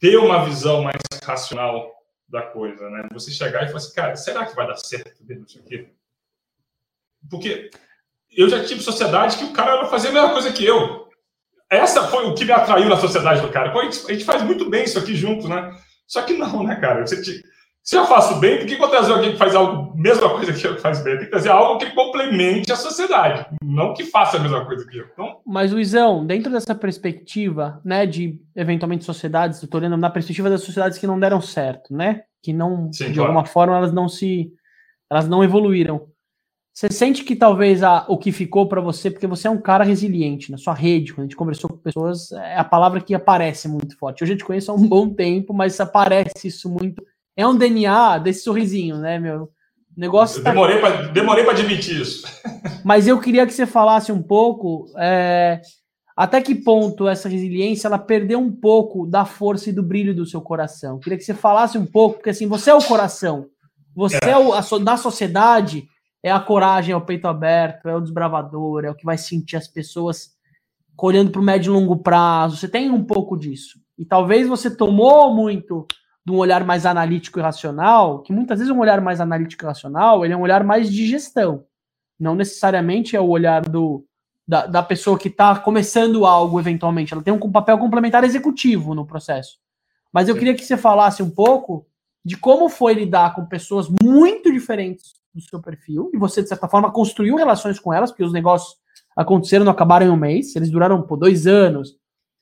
ter uma visão mais racional da coisa, né? Você chegar e falar assim, cara, será que vai dar certo mesmo isso aqui? Porque eu já tive sociedade que o cara fazer a mesma coisa que eu. Essa foi o que me atraiu na sociedade do cara. Pô, a, gente, a gente faz muito bem isso aqui junto, né? Só que não, né, cara? Você te, se eu faço bem, por que eu vou trazer alguém que faz algo, mesma coisa que eu que faz bem? Tem que trazer algo que complemente a sociedade, não que faça a mesma coisa que eu. Então... Mas, Luizão, dentro dessa perspectiva, né, de eventualmente sociedades, estou olhando na perspectiva das sociedades que não deram certo, né? Que não, Sim, de claro. alguma forma, elas não se. Elas não evoluíram. Você sente que talvez a, o que ficou para você, porque você é um cara resiliente na sua rede, quando a gente conversou com pessoas, é a palavra que aparece muito forte. Eu já te conheço há um bom tempo, mas aparece isso muito. É um DNA desse sorrisinho, né, meu? O negócio. Tá... Demorei para demorei admitir isso. (laughs) Mas eu queria que você falasse um pouco é, até que ponto essa resiliência ela perdeu um pouco da força e do brilho do seu coração. Eu queria que você falasse um pouco, porque assim, você é o coração. Você é, é o, a, na sociedade é a coragem, é o peito aberto, é o desbravador, é o que vai sentir as pessoas olhando para o médio e longo prazo. Você tem um pouco disso. E talvez você tomou muito de um olhar mais analítico e racional, que muitas vezes um olhar mais analítico e racional, ele é um olhar mais de gestão. Não necessariamente é o olhar do, da, da pessoa que está começando algo eventualmente. Ela tem um papel complementar executivo no processo. Mas eu Sim. queria que você falasse um pouco de como foi lidar com pessoas muito diferentes do seu perfil, e você, de certa forma, construiu relações com elas, porque os negócios aconteceram, não acabaram em um mês, eles duraram por dois anos,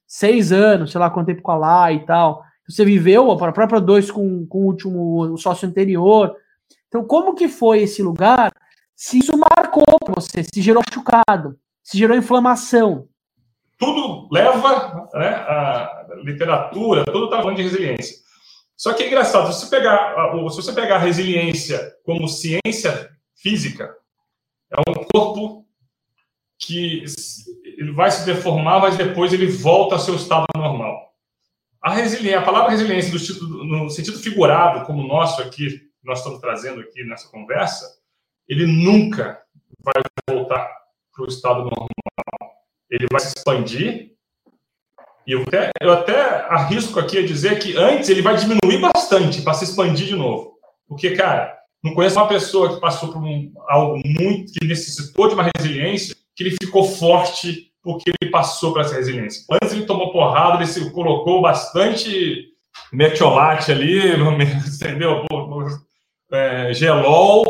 seis anos, sei lá quanto tempo com a lá e tal. Você viveu a própria dois com, com o último o sócio anterior. Então, como que foi esse lugar? Se isso marcou você, se gerou machucado, se gerou inflamação. Tudo leva né, a literatura, tudo está falando de resiliência. Só que é engraçado, se você pegar, se você pegar a resiliência como ciência física, é um corpo que ele vai se deformar, mas depois ele volta ao seu estado normal. A resiliência, a palavra resiliência no sentido figurado, como o nosso aqui, nós estamos trazendo aqui nessa conversa, ele nunca vai voltar para o estado normal. Ele vai se expandir e eu até, eu até arrisco aqui a dizer que antes ele vai diminuir bastante para se expandir de novo. Porque, cara, não conheço uma pessoa que passou por um, algo muito, que necessitou de uma resiliência, que ele ficou forte porque ele passou por essa resiliência. Antes ele tomou porrada, ele se colocou bastante metiolate ali, (laughs) entendeu? É, gelol,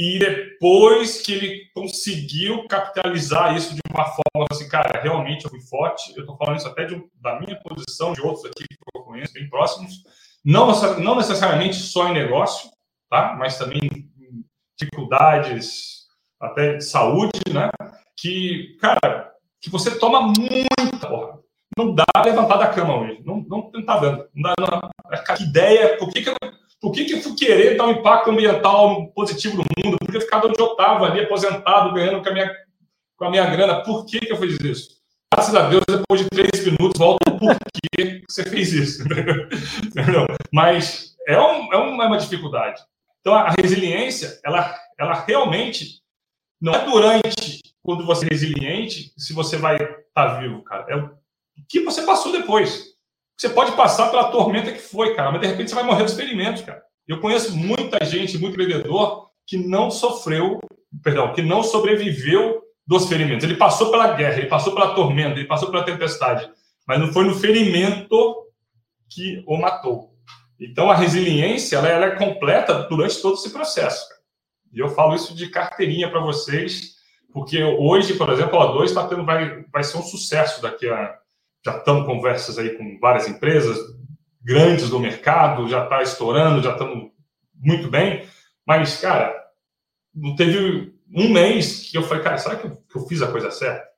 e depois que ele conseguiu capitalizar isso de uma forma assim, cara, realmente eu fui forte. Eu estou falando isso até de, da minha posição, de outros aqui que eu conheço, bem próximos. Não, não necessariamente só em negócio, tá? Mas também em dificuldades até de saúde, né? Que, cara, que você toma muita porra. Não dá levantar da cama hoje. Não, não, não tá dando. Não dá, não. Que ideia, por que, que eu por que, que eu fui querer dar um impacto ambiental positivo no mundo? Por que ficar onde eu estava ali, aposentado, ganhando com a minha, com a minha grana? Por que, que eu fiz isso? Graças a Deus, depois de três minutos, volta por que você fez isso. (laughs) Entendeu? Mas é, um, é, uma, é uma dificuldade. Então, a resiliência, ela, ela realmente não é durante quando você é resiliente se você vai estar tá vivo, cara. É o que você passou depois. Você pode passar pela tormenta que foi, cara, mas de repente você vai morrer dos ferimentos, cara. Eu conheço muita gente, muito vendedor, que não sofreu, perdão, que não sobreviveu dos ferimentos. Ele passou pela guerra, ele passou pela tormenta, ele passou pela tempestade, mas não foi no ferimento que o matou. Então a resiliência ela, ela é completa durante todo esse processo. E eu falo isso de carteirinha para vocês, porque hoje, por exemplo, a O2 tá tendo, vai, vai ser um sucesso daqui a já estamos conversas aí com várias empresas grandes do mercado, já está estourando, já estamos muito bem. Mas, cara, não teve um mês que eu falei, cara, será que eu, que eu fiz a coisa certa?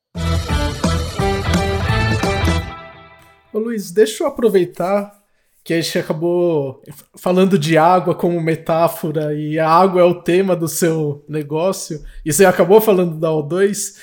Ô Luiz, deixa eu aproveitar que a gente acabou falando de água como metáfora e a água é o tema do seu negócio, e você acabou falando da O2.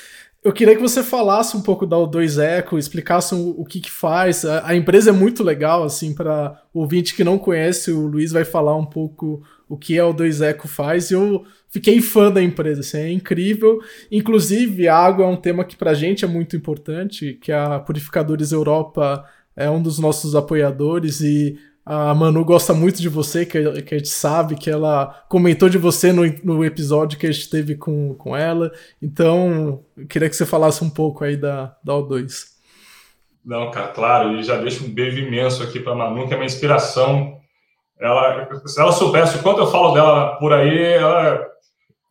Eu queria que você falasse um pouco da O2 Eco, explicasse o, que, que faz. A, a, empresa é muito legal, assim, para o ouvinte que não conhece, o Luiz vai falar um pouco o que a O2 Eco faz. Eu fiquei fã da empresa, assim, é incrível. Inclusive, a água é um tema que para a gente é muito importante, que a Purificadores Europa é um dos nossos apoiadores e a Manu gosta muito de você, que, que a gente sabe que ela comentou de você no, no episódio que a gente teve com, com ela. Então, queria que você falasse um pouco aí da, da O2. Não, cara, claro, e já deixo um beijo imenso aqui para Manu, que é uma inspiração. Ela, se ela soubesse o quanto eu falo dela por aí, ela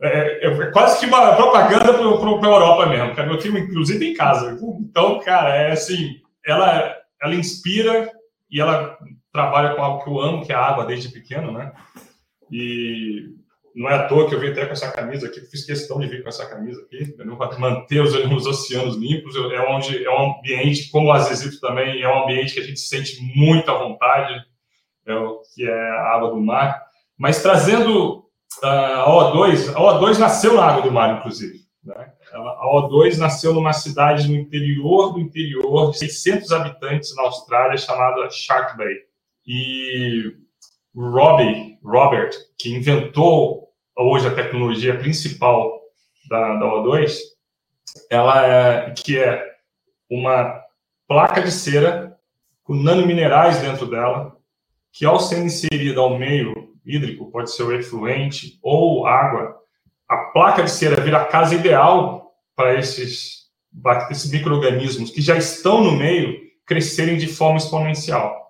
é, é, é quase que uma propaganda para a Europa mesmo. Cara, meu time, inclusive, em casa. Então, cara, é assim, ela, ela inspira e ela trabalha com algo que eu amo, que é a água desde pequeno, né? E não é à toa que eu vim até com essa camisa aqui, fiz questão de vir com essa camisa aqui, para manter os, os, oceanos limpos. É onde é um ambiente, como o Azizito também, é um ambiente que a gente sente muita vontade, é o que é a água do mar. Mas trazendo uh, a O2, a O2 nasceu na água do mar, inclusive. Né? A O2 nasceu numa cidade no interior do interior, de 600 habitantes na Austrália, chamada Shark Bay. E Robbie, Robert, que inventou hoje a tecnologia principal da, da O2, ela é, que é uma placa de cera com nanominerais dentro dela, que ao ser inserida ao meio hídrico, pode ser o efluente ou água, a placa de cera vira a casa ideal para esses, esses micro-organismos que já estão no meio crescerem de forma exponencial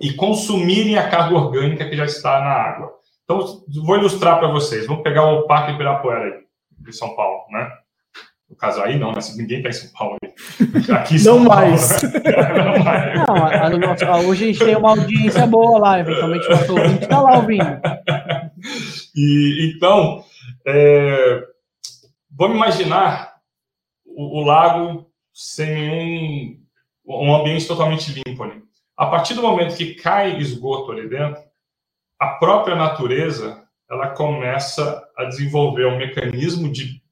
e consumirem a carga orgânica que já está na água. Então, vou ilustrar para vocês. Vamos pegar o Parque Ibirapuera aí, de São Paulo, né? No caso aí, não, né? Ninguém está em São Paulo. Aqui (laughs) São não, Paulo, mais. Né? (laughs) não mais. Não, a, a, hoje a gente tem uma audiência boa lá, eventualmente o nosso ouvinte está lá ouvindo. E, então, é, vamos imaginar o, o, lago sem um, um ambiente totalmente limpo ali. A partir do momento que cai esgoto ali dentro, a própria natureza ela começa a desenvolver um mecanismo de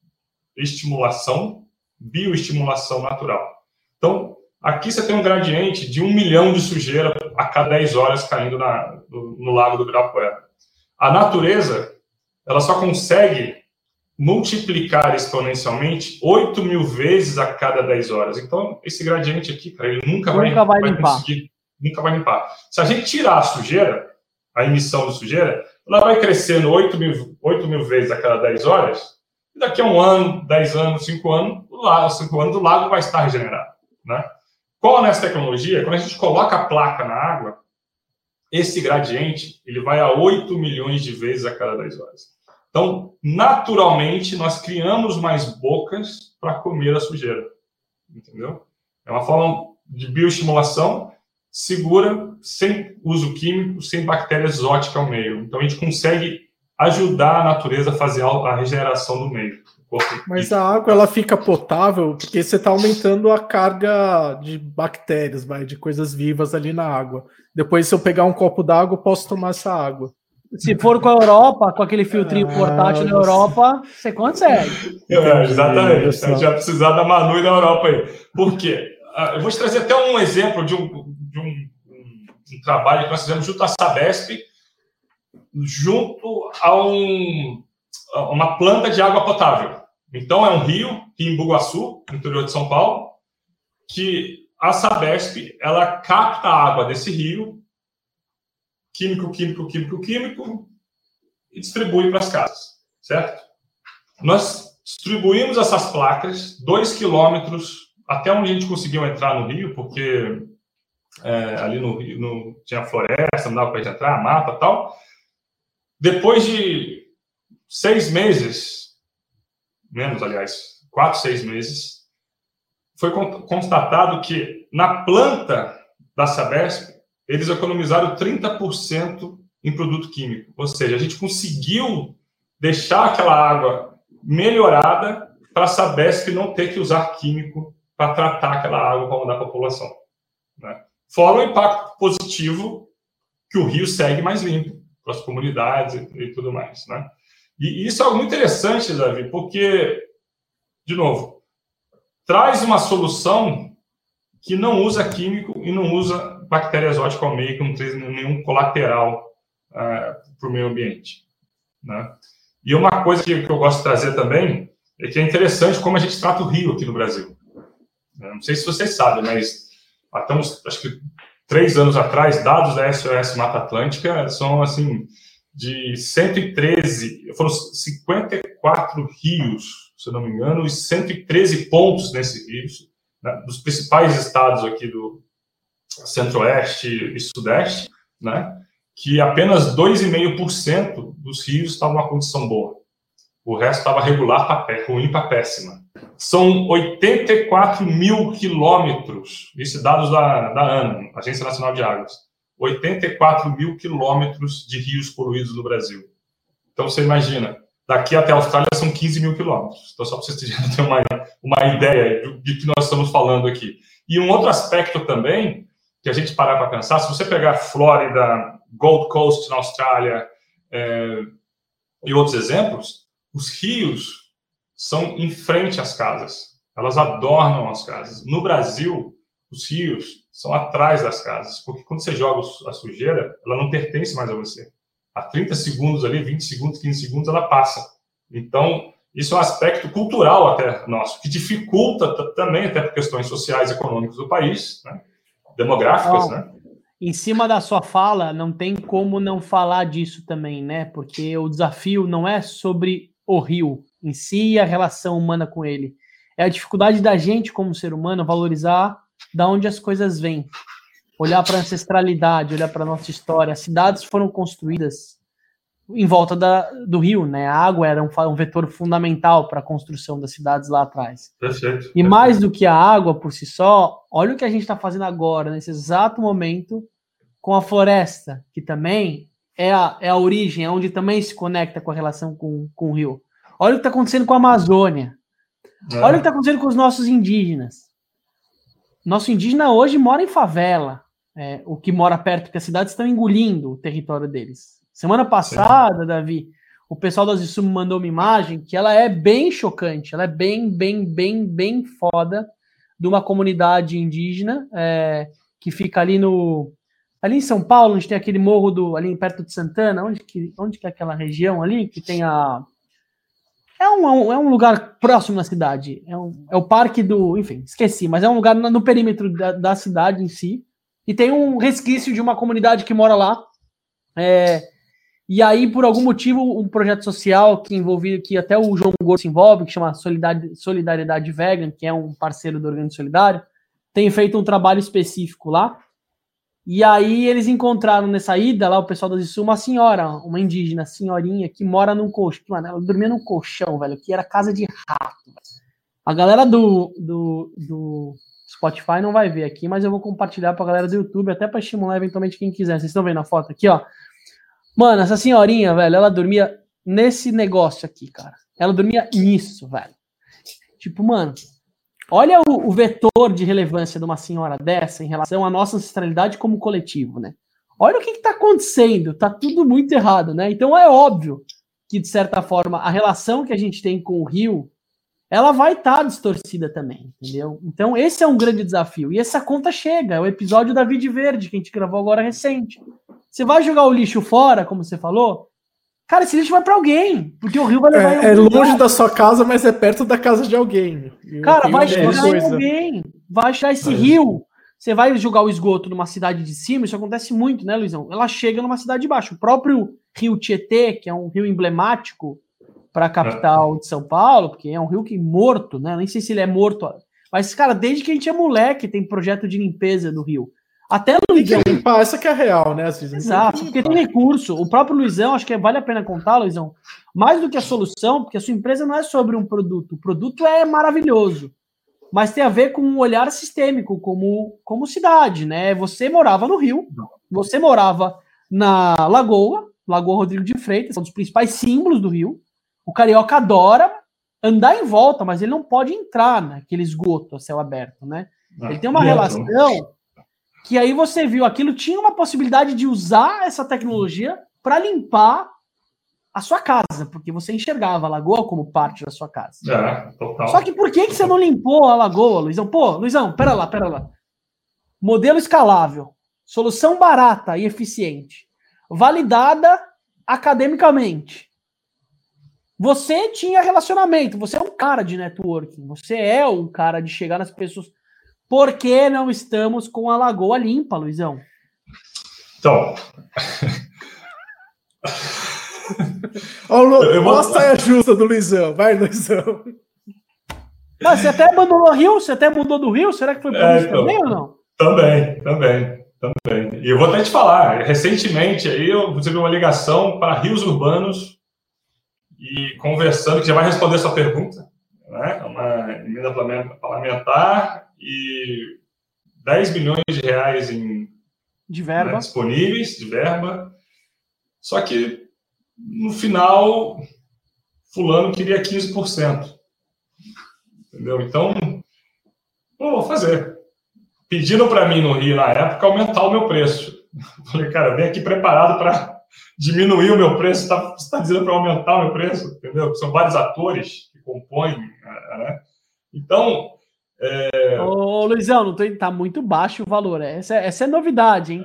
estimulação, bioestimulação natural. Então, aqui você tem um gradiente de um milhão de sujeira a cada 10 horas caindo na, no, no lago do Ibirapuera. A natureza, ela só consegue multiplicar exponencialmente 8 mil vezes a cada 10 horas. Então, esse gradiente aqui, cara, ele nunca, nunca vai, vai, limpar. conseguir, nunca vai limpar. Se a gente tirar a sujeira, a emissão de sujeira, ela vai crescendo 8 mil, 8 mil vezes a cada 10 horas, e daqui a um ano, 10 anos, 5 anos, o lago, 5 anos, o lago vai estar regenerado. Né? Qual nessa tecnologia? Quando a gente coloca a placa na água, esse gradiente ele vai a 8 milhões de vezes a cada 10 horas. Então, naturalmente, nós criamos mais bocas para comer a sujeira. Entendeu? É uma forma de bioestimulação segura, sem uso químico, sem bactéria exótica ao meio. Então, a gente consegue ajudar a natureza a fazer a regeneração do meio. Mas a água ela fica potável porque você está aumentando a carga de bactérias, vai, de coisas vivas ali na água. Depois, se eu pegar um copo d'água, eu posso tomar essa água. Se for com a Europa, com aquele filtrinho ah, portátil na Europa, você consegue. É, exatamente. A gente vai precisar da Manu e da Europa aí. Por quê? Ah, eu vou te trazer até um exemplo de um, de um, trabalho que nós fizemos junto à Sabesp, junto a, um, a uma planta de água potável. Então, é um rio, em Bugaçu, interior de São Paulo, que a Sabesp ela capta a água desse rio, químico, químico, químico, químico, e distribui para as casas, certo? Nós distribuímos essas placas dois quilômetros até onde a gente conseguiu entrar no rio, porque é, ali no rio no, tinha floresta, não dava para entrar, mata e tal. Depois de seis meses, menos, aliás, quatro, seis meses, foi constatado que na planta da Sabesp, eles economizaram 30% em produto químico. Ou seja, a gente conseguiu deixar aquela água melhorada para a Sabesp não ter que usar químico para tratar aquela água para mandar para a população. Né? Fora o impacto positivo que o rio segue mais limpo para as comunidades e, tudo mais. Né? E isso é algo muito interessante, Davi, porque, de novo, traz uma solução que não usa químico e não usa bactéria exótica ao meio, que não traz nenhum colateral uh, é, para o meio ambiente. Né? E uma coisa que, eu gosto de trazer também é que é interessante como a gente trata o rio aqui no Brasil. Não sei se vocês sabem, mas até uns, acho que três anos atrás, dados da SOS Mata Atlântica são assim de 113, foram 54 rios, se não me engano, e 113 pontos nesses rios, né, dos principais estados aqui do centro-oeste e sudeste, né, que apenas 2,5% dos rios estavam numa condição boa. O resto estava regular para ruim para péssima. São 84 mil quilômetros, isso dados da, da ANA, Agência Nacional de Águas. 84 mil quilômetros de rios poluídos no Brasil. Então, você imagina, daqui até a Austrália são 15 mil quilômetros. Então, só para vocês terem (laughs) uma, uma ideia de que nós estamos falando aqui. E um outro aspecto também, que a gente parar para pensar, se você pegar Flórida, Gold Coast na Austrália é, e outros exemplos, os rios são em frente às casas. Elas adornam as casas. No Brasil, os rios são atrás das casas, porque quando você joga a sujeira, ela não pertence mais a você. A 30 segundos ali, 20 segundos, 15 segundos, ela passa. Então, isso é um aspecto cultural até nosso, que dificulta também, até por questões sociais e econômicas do país, né? demográficas, né? Em cima da sua fala, não tem como não falar disso também, né? Porque o desafio não é sobre o rio em si e a relação humana com ele. É a dificuldade da gente, como ser humano, valorizar da onde as coisas vêm. Olhar para a ancestralidade, olhar para a nossa história. As cidades foram construídas em volta da, do rio, né? A água era um, um vetor fundamental para a construção das cidades lá atrás. Perfeito. E mais do que a água por si só, olha o que a gente está fazendo agora, nesse exato momento, com a floresta, que também é a, é a origem, é onde também se conecta com a relação com, com o rio. Olha o que está acontecendo com a Amazônia. É. Olha o que está acontecendo com os nossos indígenas. Nosso indígena hoje mora em favela. É, o que mora perto, porque as cidades estão engolindo o território deles. Semana passada. Davi, o pessoal da Zissum mandou uma imagem que ela é bem chocante, ela é bem, bem, bem, bem foda de uma comunidade indígena é, que fica ali no ali em São Paulo, onde tem aquele morro do ali perto de Santana, onde que onde que é aquela região ali que tem a é um, é um lugar próximo da cidade, é, um, é o parque do, enfim, esqueci, mas é um lugar no, perímetro da, da, cidade em si, e tem um resquício de uma comunidade que mora lá, é, e aí, por algum motivo, um projeto social que envolvia, que até o João Gordo se envolve, que chama Solidariedade Vegan, que é um parceiro do Organismo Solidário, tem feito um trabalho específico lá. E aí eles encontraram nessa ida lá, o pessoal da Sul, uma senhora, uma indígena, senhorinha, que mora num colchão. Mano, ela dormia num colchão, velho, que era casa de rato. A galera do, do, do Spotify não vai ver aqui, mas eu vou compartilhar pra galera do YouTube, até para estimular eventualmente quem quiser. Vocês estão vendo a foto aqui, ó. Mano, essa senhorinha, velho, ela dormia nesse negócio aqui, cara. Ela dormia nisso, velho. Tipo, mano, olha o, o, vetor de relevância de uma senhora dessa em relação à nossa ancestralidade como coletivo, né? Olha o que, que tá acontecendo, tá tudo muito errado, né? Então é óbvio que, de certa forma, a relação que a gente tem com o rio, ela vai estar tá distorcida também, entendeu? Então esse é um grande desafio. E essa conta chega, é o episódio da Vide Verde, que a gente gravou agora recente. Você vai jogar o lixo fora, como você falou, cara, esse lixo vai para alguém, porque o rio vai levar. É, é longe da sua casa, mas é perto da casa de alguém. Cara, vai chegar em alguém, vai achar esse é. rio. Você vai jogar o esgoto numa cidade de cima, isso acontece muito, né, Luizão? Ela chega numa cidade de baixo. O próprio rio Tietê, que é um rio emblemático para a capital de São Paulo, porque é um rio que morto, né? Nem sei se ele é morto, mas, cara, desde que a gente é moleque, tem projeto de limpeza do rio. Até Luizão. Tem que limpar, essa que é a real, né? Assim, Exato, tem porque tem recurso. O próprio Luizão, acho que vale a pena contar, Luizão, mais do que a solução, porque a sua empresa não é sobre um produto. O produto é maravilhoso, mas tem a ver com um olhar sistêmico, como, como cidade, né? Você morava no Rio, você morava na Lagoa, Lagoa Rodrigo de Freitas, um dos principais símbolos do Rio. O carioca adora andar em volta, mas ele não pode entrar naquele esgoto a céu aberto, né? Ah, ele tem uma relação que aí você viu aquilo tinha uma possibilidade de usar essa tecnologia para limpar a sua casa, porque você enxergava a lagoa como parte da sua casa. É, total. Só que por que, que você não limpou a lagoa, Luizão? Pô, Luizão, pera lá, pera lá. Modelo escalável, solução barata e eficiente, validada academicamente. Você tinha relacionamento, você é um cara de networking, você é um cara de chegar nas pessoas. Por que não estamos com a lagoa limpa, Luizão? Então. Olha a saia justa do Luizão. Vai, Luizão. Mas você até abandonou o Rio? Você até mudou do Rio? Será que foi para é, isso então, também ou não? Também, também, também. E eu vou até te falar, recentemente aí eu recebi uma ligação para rios urbanos e conversando, que já vai responder essa pergunta, né? Uma emenda parlamentar e 10 milhões de reais em de verba. Né, disponíveis, de verba. Só que no final, fulano queria 15%. Entendeu? Então, não vou fazer. Pediram para mim no Rio, na época, aumentar o meu preço. (laughs) Falei, cara, vim aqui preparado para diminuir o meu preço. Você está tá dizendo para aumentar o meu preço? Entendeu? São vários atores que compõem. Né? Então, é... Ô, Luizão, não tô, tá muito baixo o valor. Essa, essa é novidade, hein?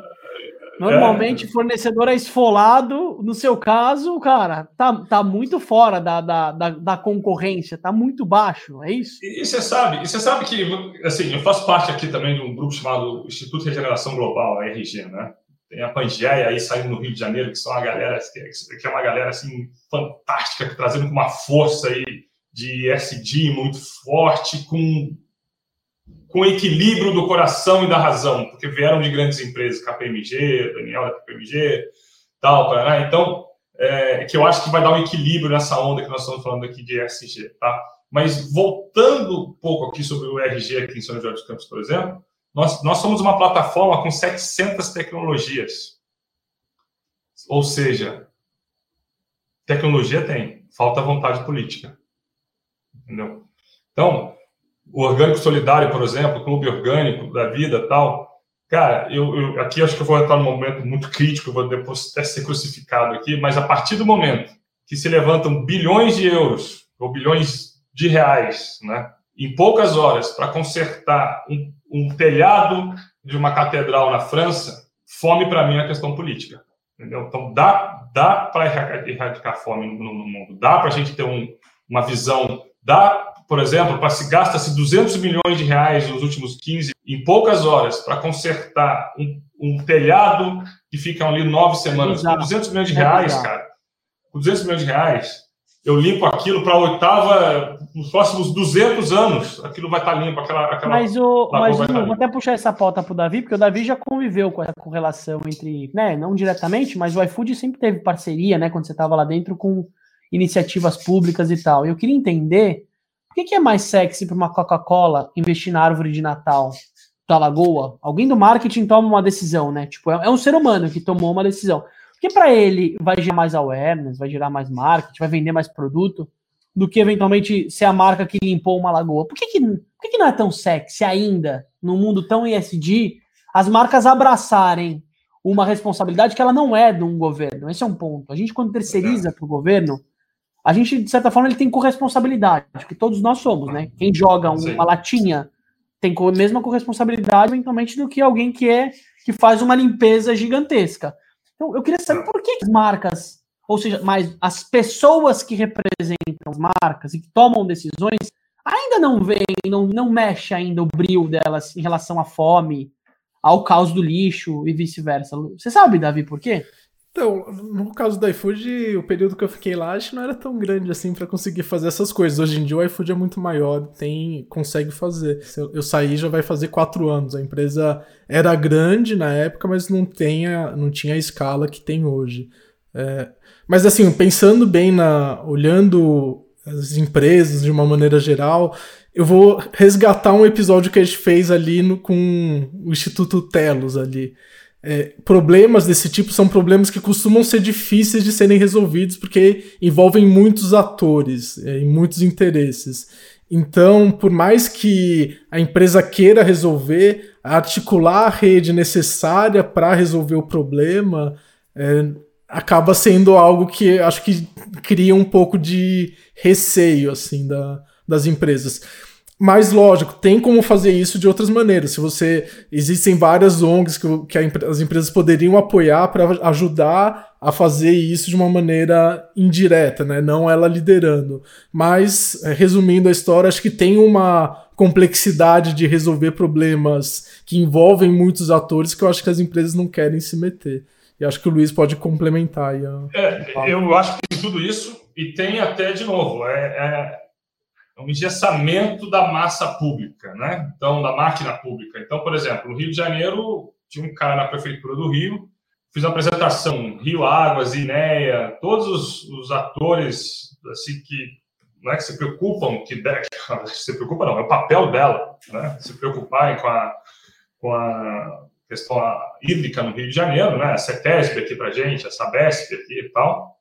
Normalmente, é... fornecedor é esfolado. No seu caso, cara, tá, tá muito fora da, da, da, da concorrência, tá muito baixo, é isso? E, você sabe, e você sabe que, assim, eu faço parte aqui também de um grupo chamado Instituto de Regeneração Global, a RG, né? tem a Pangeia aí saindo no Rio de Janeiro, que são uma galera, que é uma galera assim fantástica, trazendo uma força aí de SD muito forte, com, com equilíbrio do coração e da razão, porque vieram de grandes empresas, KPMG, Daniel da KPMG, tal. Então, é, que eu acho que vai dar um equilíbrio nessa onda que nós estamos falando aqui de ESG, tá? Mas voltando um pouco aqui sobre o RG aqui em São José dos Campos, por exemplo, nós, nós somos uma plataforma com 700 tecnologias. Ou seja, tecnologia tem, falta vontade política. Entendeu? Então, o orgânico solidário, por exemplo, clube orgânico da vida tal, cara, eu, eu, aqui acho que eu vou entrar num momento muito crítico, vou depois até ser crucificado aqui, mas a partir do momento que se levantam bilhões de euros ou bilhões de reais, né, em poucas horas para consertar um, um, telhado de uma catedral na França, fome para mim é questão política. Entendeu? Então dá, dá para erradicar fome no, no mundo, dá para a gente ter um, uma visão, dá, por exemplo, para se gasta-se 200 milhões de reais nos últimos 15, em poucas horas, para consertar um, um, telhado que fica ali nove semanas, com 200 milhões de reais, cara, com 200 milhões de reais, eu limpo aquilo para a oitava, nos próximos 200 anos, aquilo vai estar tá limpo. Aquela, aquela mas o, mas tá vou até puxar essa pauta para o Davi, porque o Davi já conviveu com essa correlação entre, né, não diretamente, mas o iFood sempre teve parceria, né, quando você estava lá dentro, com iniciativas públicas e tal. Eu queria entender por que, que é mais sexy para uma Coca-Cola investir na árvore de Natal da Lagoa? Alguém do marketing toma uma decisão, né? Tipo, é, é um ser humano que tomou uma decisão. Porque para ele vai gerar mais awareness, vai gerar mais marketing, vai vender mais produto, do que eventualmente ser a marca que limpou uma lagoa. Por que, que, por que, que não é tão sexy ainda, num mundo tão ESG, as marcas abraçarem uma responsabilidade que ela não é de um governo? Esse é um ponto. A gente, quando terceiriza para o governo, a gente, de certa forma, ele tem corresponsabilidade, que todos nós somos, né? Quem joga uma latinha tem a mesma corresponsabilidade, eventualmente, do que alguém que é que faz uma limpeza gigantesca. Então, eu queria saber por que as marcas, ou seja, mais as pessoas que representam as marcas e que tomam decisões, ainda não veem, não, não mexe ainda o brilho delas em relação à fome, ao caos do lixo e vice-versa. Você sabe, Davi, por quê? Então, no caso do iFood, o período que eu fiquei lá, acho que não era tão grande assim para conseguir fazer essas coisas. Hoje em dia o iFood é muito maior, tem, consegue fazer. Eu, eu saí já vai fazer quatro anos. A empresa era grande na época, mas não, tem a, não tinha a escala que tem hoje. É, mas assim, pensando bem na. olhando as empresas de uma maneira geral, eu vou resgatar um episódio que a gente fez ali no, com o Instituto Telos ali é, problemas desse tipo são problemas que costumam ser difíceis de serem resolvidos porque envolvem muitos atores é, e muitos interesses. Então, por mais que a empresa queira resolver, articular a rede necessária para resolver o problema é, acaba sendo algo que acho que cria um pouco de receio assim da, das empresas. Mas, lógico, tem como fazer isso de outras maneiras. Se você. Existem várias ONGs que, que a, as empresas poderiam apoiar para ajudar a fazer isso de uma maneira indireta, né? Não ela liderando. Mas, é, resumindo a história, acho que tem uma complexidade de resolver problemas que envolvem muitos atores que eu acho que as empresas não querem se meter. E acho que o Luiz pode complementar. A... É, eu acho que tem tudo isso, e tem até, de novo, é, é é um engessamento da massa pública, né? Então, da máquina pública. Então, por exemplo, no Rio de Janeiro, tinha um cara na prefeitura do Rio, fiz uma apresentação, Rio Águas, INEA, todos os, os atores assim que não é que se preocupam, que, que (laughs) se preocupa não, é o papel dela, né? Se preocuparem com a, com a questão hídrica no Rio de Janeiro, né? A CETESB aqui para gente, a Sabesp aqui e tal,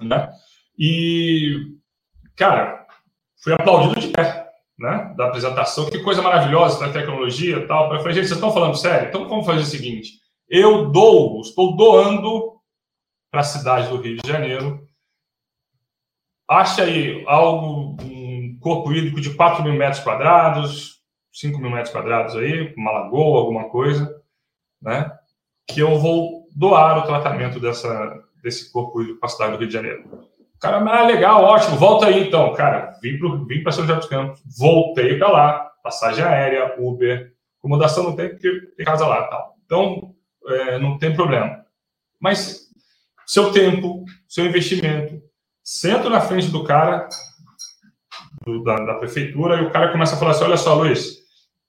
né? E, cara, fui aplaudido de pé, né? Da apresentação. Que coisa maravilhosa da tecnologia e tal. Eu falei, gente, vocês estão falando sério? Então vamos fazer o seguinte: eu dou, estou doando para a cidade do Rio de Janeiro. Acha aí algo, um corpo hídrico de 4 mil metros quadrados, 5 mil metros quadrados aí, uma lagoa, alguma coisa, né? Que eu vou doar o tratamento dessa, desse corpo hídrico para a cidade do Rio de Janeiro. O cara, ah, legal, ótimo, volta aí então. Cara, vim para vim São José dos Campos, voltei para lá, passagem aérea, Uber, acomodação não tem porque tem casa lá tal. Então, é, não tem problema. Mas seu tempo, seu investimento, senta na frente do cara, do, da, da, prefeitura, e o cara começa a falar assim: olha só, Luiz,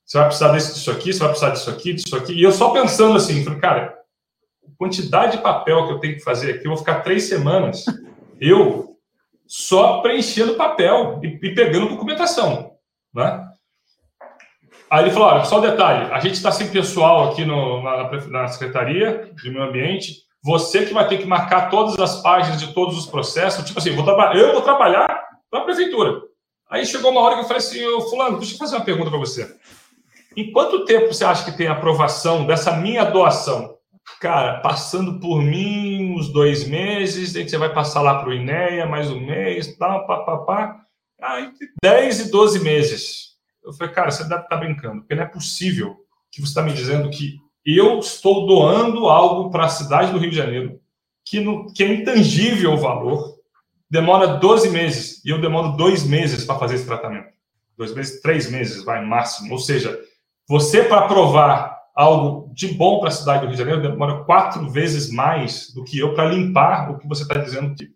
você vai precisar desse, disso aqui, você vai precisar disso aqui, disso aqui. E eu só pensando assim, falei, cara, quantidade de papel que eu tenho que fazer aqui, eu vou ficar três semanas, eu só preenchendo papel e, e pegando documentação, né? Aí ele falou: olha, só um detalhe, a gente está sem pessoal aqui no, na, na Secretaria de Meio Ambiente, você que vai ter que marcar todas as páginas de todos os processos, tipo assim, vou eu vou trabalhar para a prefeitura. Aí chegou uma hora que eu falei assim, ô fulano, deixa eu fazer uma pergunta para você. Em quanto tempo você acha que tem aprovação dessa minha doação? Cara, passando por mim uns dois meses, aí você vai passar lá para o INEA mais um mês, tal, papapá. Aí 10 e 12 meses. Eu falei, cara, você deve estar tá brincando, porque não é possível que você está me dizendo que eu estou doando algo para a cidade do Rio de Janeiro que, no, que é intangível o valor, demora 12 meses, e eu demoro dois meses para fazer esse tratamento. Dois meses, três meses, vai, máximo. Ou seja, você, para provar algo de bom para a cidade do Rio de Janeiro, demora quatro vezes mais do que eu para limpar o que você está dizendo que.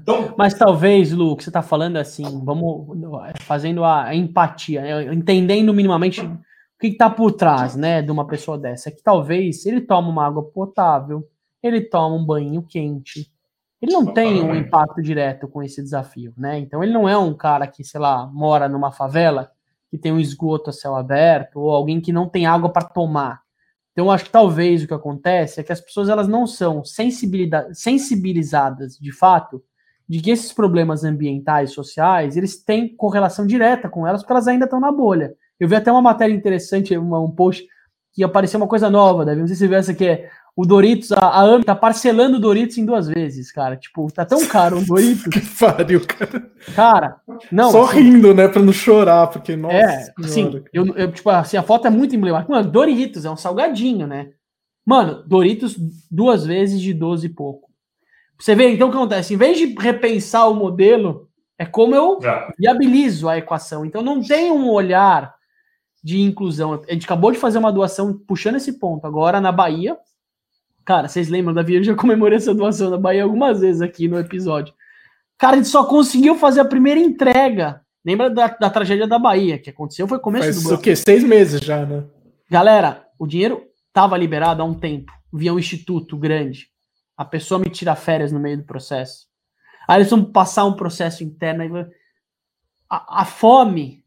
Então, Mas talvez, Lu, o que você está falando é assim, vamos fazendo a empatia, entendendo minimamente o que está por trás né, de uma pessoa dessa. É que talvez ele toma uma água potável, ele toma um banho quente, ele não tem um impacto direto com esse desafio, né? Então ele não é um cara que, sei lá, mora numa favela que tem um esgoto a céu aberto ou alguém que não tem água para tomar. Então acho que talvez o que acontece é que as pessoas elas não são sensibilizadas de fato de que esses problemas ambientais, sociais, eles têm correlação direta com elas porque elas ainda estão na bolha. Eu vi até uma matéria interessante, um post que apareceu uma coisa nova, Davi, não sei se você viu essa que é o Doritos, a, a AMI tá parcelando o Doritos em duas vezes, cara. Tipo, tá tão caro o Doritos. (laughs) que pariu, cara. Cara, não. Só assim, rindo, né, pra não chorar, porque, nossa. É, sim. Eu, eu, tipo, assim, a foto é muito emblemática. Mano, Doritos é um salgadinho, né? Mano, Doritos duas vezes de 12 e pouco. Você vê, então, o que acontece? Em vez de repensar o modelo, é como eu é. viabilizo a equação. Então, não tem um olhar de inclusão. A gente acabou de fazer uma doação puxando esse ponto agora na Bahia Cara, vocês lembram, Davi? Eu já comemorei essa doação da Bahia algumas vezes aqui no episódio. Cara, a gente só conseguiu fazer a primeira entrega. Lembra da, da tragédia da Bahia, que aconteceu? Foi começo Faz do ano. o quê? Seis meses já, né? Galera, o dinheiro estava liberado há um tempo. Via um instituto grande. A pessoa me tira férias no meio do processo. Aí eles vão passar um processo interno. A, a fome,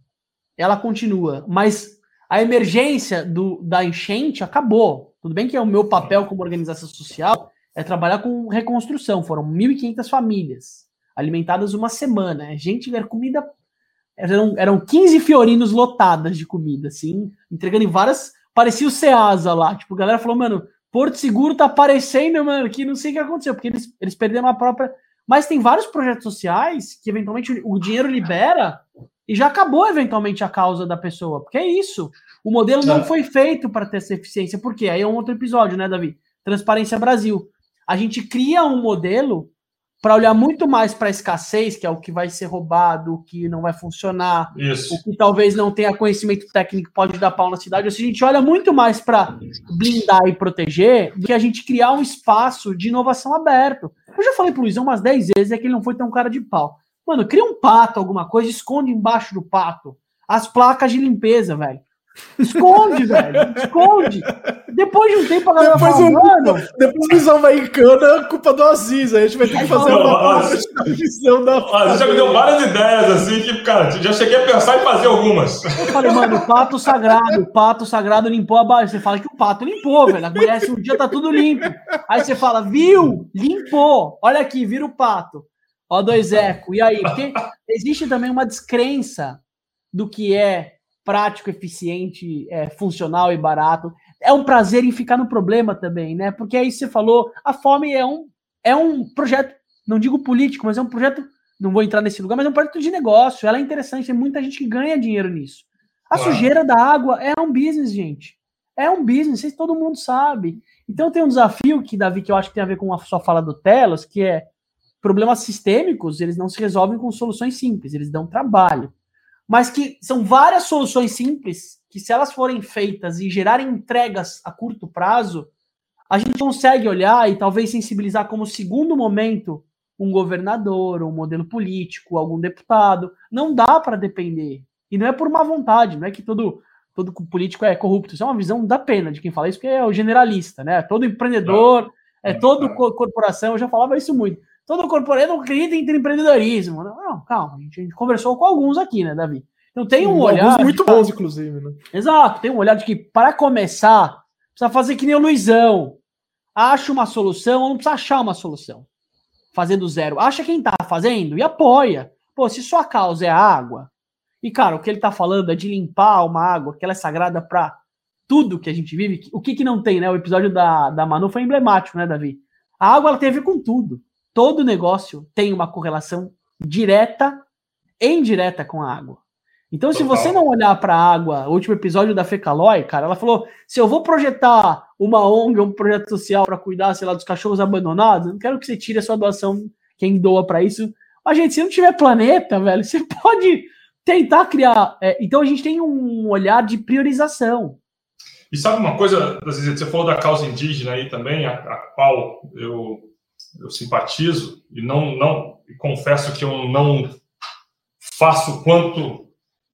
ela continua. Mas a emergência do, da enchente acabou. Tudo bem que é o meu papel como organização social é trabalhar com reconstrução. Foram 1.500 famílias alimentadas uma semana. É gente, era comida. Eram, eram 15 fiorinos lotadas de comida, assim, entregando em várias. Parecia o Ceasa lá. Tipo, a galera falou, mano, Porto Seguro tá aparecendo, mano, que não sei o que aconteceu, porque eles, eles perderam a própria. Mas tem vários projetos sociais que eventualmente o dinheiro libera e já acabou eventualmente a causa da pessoa. Porque é isso. O modelo não, não foi feito para ter essa eficiência. Por quê? Aí é um outro episódio, né, Davi? Transparência Brasil. A gente cria um modelo para olhar muito mais para a escassez, que é o que vai ser roubado, o que não vai funcionar, Isso. o que talvez não tenha conhecimento técnico pode dar pau na cidade. Ou seja, a gente olha muito mais para blindar e proteger do que a gente criar um espaço de inovação aberto. Eu já falei para o Luizão umas 10 vezes, é que ele não foi tão cara de pau. Mano, cria um pato, alguma coisa, esconde embaixo do pato as placas de limpeza, velho. Esconde, velho. Esconde. Depois de um tempo a galera depois fala, mano. Depois o Visão vai em cana, culpa do Aziz. Aí a gente vai ter que fazer uma visão da. Você já me deu várias ideias, assim, que, cara, já cheguei a pensar em fazer algumas. Eu falei, mano, o pato sagrado, o pato sagrado limpou a base. Você fala que o pato limpou, velho. Amanhece um dia, tá tudo limpo. Aí você fala, viu? Limpou. Olha aqui, vira o pato. Ó, dois eco. E aí? Porque existe também uma descrença do que é prático, eficiente, é, funcional e barato. É um prazer em ficar no problema também, né? Porque aí você falou, a fome é um, é um projeto, não digo político, mas é um projeto, não vou entrar nesse lugar, mas é um projeto de negócio. Ela é interessante, tem muita gente que ganha dinheiro nisso. A Uau. sujeira da água é um business, gente. É um business, isso todo mundo sabe. Então tem um desafio que, Davi, que eu acho que tem a ver com a sua fala do Telos, que é problemas sistêmicos, eles não se resolvem com soluções simples, eles dão trabalho mas que são várias soluções simples que, se elas forem feitas e gerarem entregas a curto prazo, a gente consegue olhar e talvez sensibilizar como segundo momento um governador, um modelo político, algum deputado. Não dá para depender. E não é por má vontade, não é que todo, todo político é corrupto. Isso é uma visão da pena de quem fala isso, porque é o generalista, né? Todo empreendedor, é todo corporação, eu já falava isso muito. Todo corporação, eu não acredito em empreendedorismo. Não, calma, a gente, a gente, conversou com alguns aqui, né, Davi? Então tem um Sim, olhar. muito bons, inclusive, né? Exato, tem um olhar de que, para começar, precisa fazer que nem o Luizão. Acha uma solução ou não precisa achar uma solução fazer do zero. Acha quem tá fazendo e apoia. Pô, se sua causa é a água, e cara, o que ele tá falando é de limpar uma água que ela é sagrada para tudo que a gente vive. O que que não tem, né? O episódio da, da Manu foi emblemático, né, Davi? A água ela ver com tudo. Todo negócio tem uma correlação direta e indireta com a água. Então, se você não olhar para a água, o último episódio da Fecalói, cara, ela falou: se eu vou projetar uma ONG, um projeto social para cuidar, sei lá, dos cachorros abandonados, eu não quero que você tire a sua doação, quem doa para isso. Mas, gente, se não tiver planeta, velho, você (laughs) pode tentar criar. É, então, a gente tem um olhar de priorização. E sabe uma coisa, você falou da causa indígena aí também, a, a qual eu, eu simpatizo, e não, não e confesso que eu não faço quanto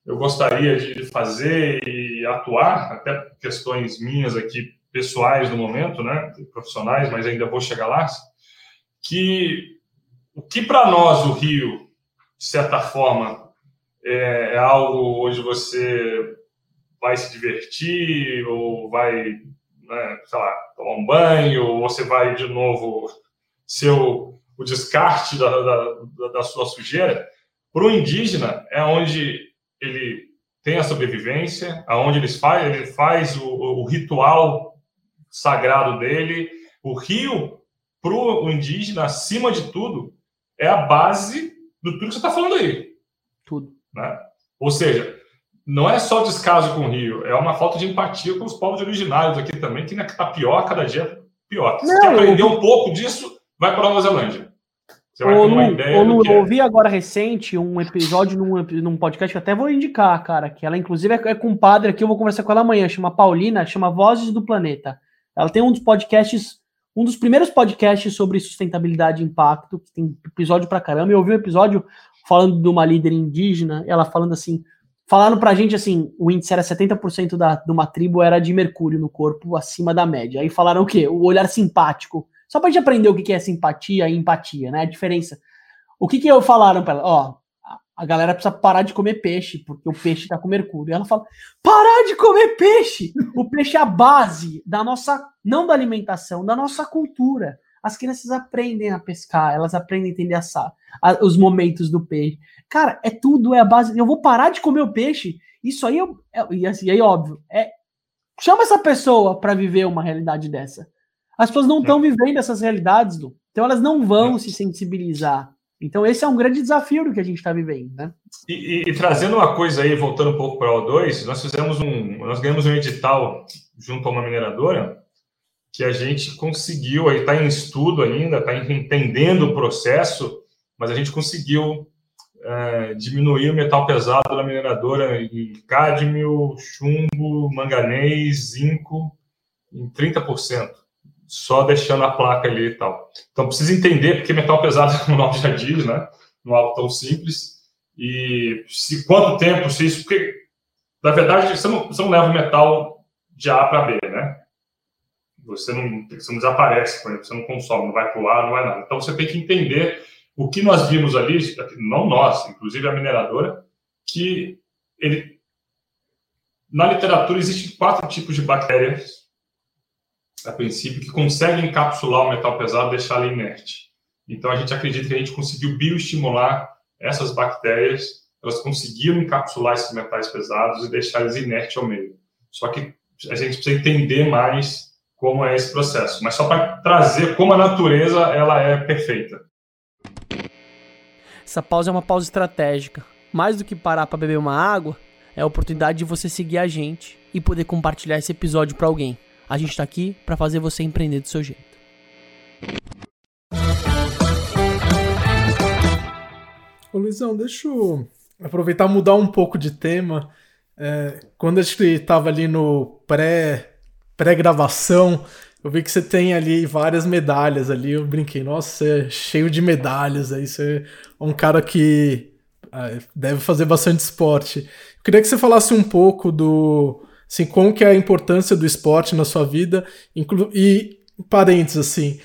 eu gostaria de fazer e atuar, até questões minhas aqui pessoais no momento, né, profissionais, mas ainda vou chegar lá, que o que para nós o Rio, de certa forma, é, é, algo onde você vai se divertir ou vai, né, sei lá, tomar um banho, ou você vai de novo ser o, descarte da, da, da sua sujeira, para o indígena é onde ele tem a sobrevivência, aonde ele faz, ele faz o, o ritual sagrado dele. O rio, para o indígena, acima de tudo, é a base do tudo que você está falando aí. Tudo. Né? Ou seja, não é só descaso com o rio, é uma falta de empatia com os povos originários aqui também, que está pior, cada dia pior. Se quer aprender eu... um pouco disso, vai para Nova Zelândia. Você vai ter uma Lu, ideia. Eu é. ouvi agora recente um episódio num, num podcast que eu até vou indicar, cara, que ela inclusive é, é compadre aqui, eu vou conversar com ela amanhã, chama Paulina, chama Vozes do Planeta. Ela tem um dos podcasts, um dos primeiros podcasts sobre sustentabilidade e impacto, que tem episódio pra caramba. Eu ouvi um episódio falando de uma líder indígena, ela falando assim, falaram pra gente assim, o índice era 70% da, de uma tribo era de mercúrio no corpo, acima da média. Aí falaram o quê? O olhar simpático só pra gente aprender o que é simpatia e empatia, né? A diferença. O que que eu falaram para ela? Ó, a galera precisa parar de comer peixe, porque o peixe tá com mercúrio. E ela fala: parar de comer peixe! O peixe é a base da nossa, não da alimentação, da nossa cultura. As crianças aprendem a pescar, elas aprendem a entender a, a, os momentos do peixe. Cara, é tudo, é a base. Eu vou parar de comer o peixe. Isso aí, eu, é, e assim, aí óbvio, é chama essa pessoa para viver uma realidade dessa. As pessoas não estão vivendo essas realidades, Lu. Então elas não vão é. se sensibilizar. Então esse é um grande desafio do que a gente está vivendo, né? E, e, e, trazendo uma coisa aí, voltando um pouco para o O2, nós fizemos um, nós ganhamos um edital junto a uma mineradora que a gente conseguiu, aí está em estudo ainda, está entendendo o processo, mas a gente conseguiu é, diminuir o metal pesado da mineradora em cádmio, chumbo, manganês, zinco em 30% só deixando a placa ali e tal. Então precisa entender, porque metal pesado, como o já diz, né? Não é algo tão simples. E se quanto tempo, se isso. Porque, na verdade, você não, você não leva o metal de A para B, né? Você não, você não desaparece com ele, você não consome, não vai para o ar, não vai nada. Então você tem que entender o que nós vimos ali, não nós, inclusive a mineradora, que ele. Na literatura existem quatro tipos de bactérias a princípio, que consegue encapsular o metal pesado e deixar ele inerte. Então, a gente acredita que a gente conseguiu bioestimular essas bactérias, elas conseguiram encapsular esses metais pesados e deixar eles inertes ao meio. Só que a gente precisa entender mais como é esse processo, mas só para trazer como a natureza ela é perfeita. Essa pausa é uma pausa estratégica. Mais do que parar para beber uma água, é a oportunidade de você seguir a gente e poder compartilhar esse episódio para alguém. A gente está aqui para fazer você empreender do seu jeito. Ô Luizão, deixa eu aproveitar mudar um pouco de tema. É, quando a gente estava ali no pré pré-gravação, Eu vi que você tem ali várias medalhas ali. Eu brinquei, nossa, você é cheio de medalhas aí. Você é um cara que ah, deve fazer bastante esporte. Eu queria que você falasse um pouco do. Assim, como que é a importância do esporte na sua vida. Inclu e, parênteses, assim,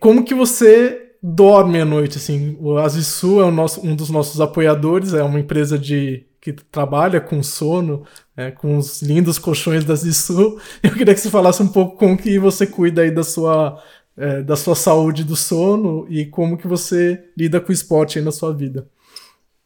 como que você dorme à noite, assim. O Azisu é o nosso, um dos nossos apoiadores, é uma empresa de que trabalha com sono, é, com os lindos colchões da Zisu. (laughs) Eu queria que você falasse um pouco como que você cuida aí da sua, é, da sua saúde do sono e como que você lida com o esporte aí na sua vida.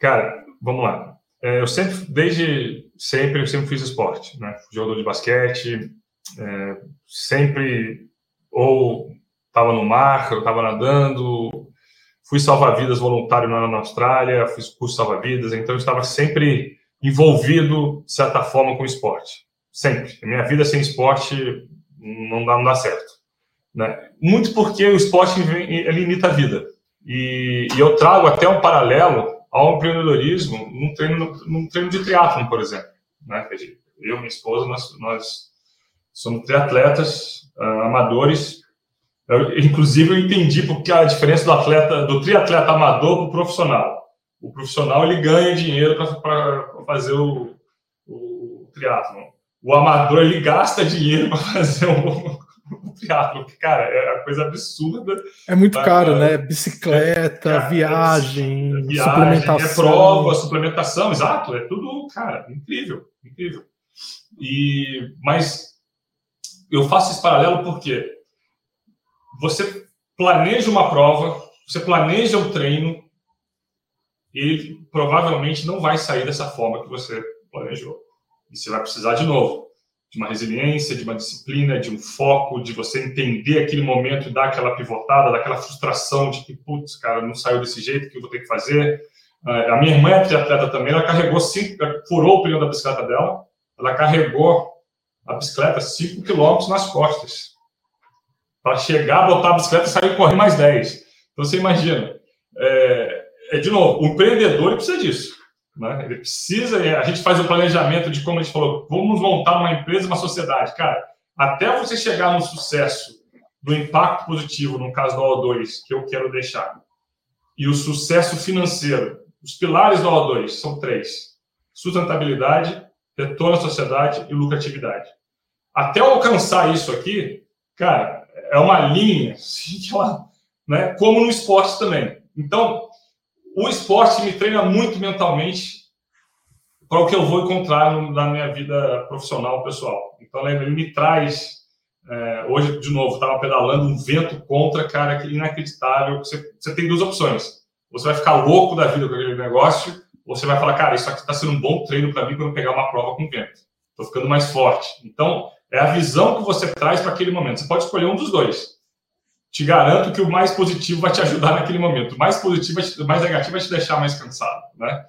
Cara, vamos lá. É, eu sempre, desde sempre, eu sempre fiz esporte, né? Jogador de basquete, é, sempre ou estava no mar, eu estava nadando, fui salva-vidas voluntário na, na Austrália, fiz curso salva-vidas, então eu estava sempre envolvido, de certa forma, com esporte. Sempre. Minha vida sem esporte não dá, não dá certo. Né? Muito porque o esporte ele imita a vida. E, e, eu trago até um paralelo ao empreendedorismo num treino, num treino de triatlon, por exemplo. Né? Eu e minha esposa, nós, nós somos triatletas uh, amadores eu, inclusive, eu entendi porque a diferença do atleta, do triatleta amador para o profissional. O profissional ele ganha dinheiro para fazer o, o, o. O amador ele gasta dinheiro para (laughs) fazer o, (laughs) o triatlon. Cara, é uma coisa absurda. É muito pra, caro, né? Bicicleta, cara, viagem, é, viagem, suplementação. É prova, suplementação, exato. É tudo, cara, incrível, incrível. E, mas eu faço esse paralelo porque você planeja uma prova, você planeja um treino, ele provavelmente não vai sair dessa forma que você planejou. E você vai precisar de novo de uma resiliência, de uma disciplina, de um foco, de você entender aquele momento e dar aquela pivotada, daquela frustração de que, putz, cara, não saiu desse jeito, que eu vou ter que fazer. Ah, a minha irmã é triatleta também, ela carregou cinco, furou o pneu da bicicleta dela, ela carregou a bicicleta 5 quilômetros nas costas para chegar, botar a bicicleta e sair correr mais 10. Então você imagina, é, é de novo, o empreendedor precisa disso. Né? Ele precisa, a gente faz o planejamento de como a gente falou, vamos montar uma empresa, uma sociedade. Cara, até você chegar no sucesso, do impacto positivo, no caso do O2, que eu quero deixar, e o sucesso financeiro, os pilares do O2 são três: sustentabilidade, retorno à sociedade e lucratividade. Até alcançar isso aqui, cara, é uma linha, (laughs) ela, né, como no esporte também. Então, o esporte me treina muito mentalmente para o que eu vou encontrar na minha vida profissional, pessoal. Então, ele me traz. É, hoje, de novo, estava pedalando um vento contra, cara, que inacreditável. Você, você tem duas opções. Você vai ficar louco da vida com aquele negócio, ou você vai falar, cara, isso aqui está sendo um bom treino para mim quando pegar uma prova com vento. Estou ficando mais forte. Então, é a visão que você traz para aquele momento. Você pode escolher um dos dois. Te garanto que o mais positivo vai te ajudar naquele momento. O mais positivo, o mais negativo vai te deixar mais cansado, né?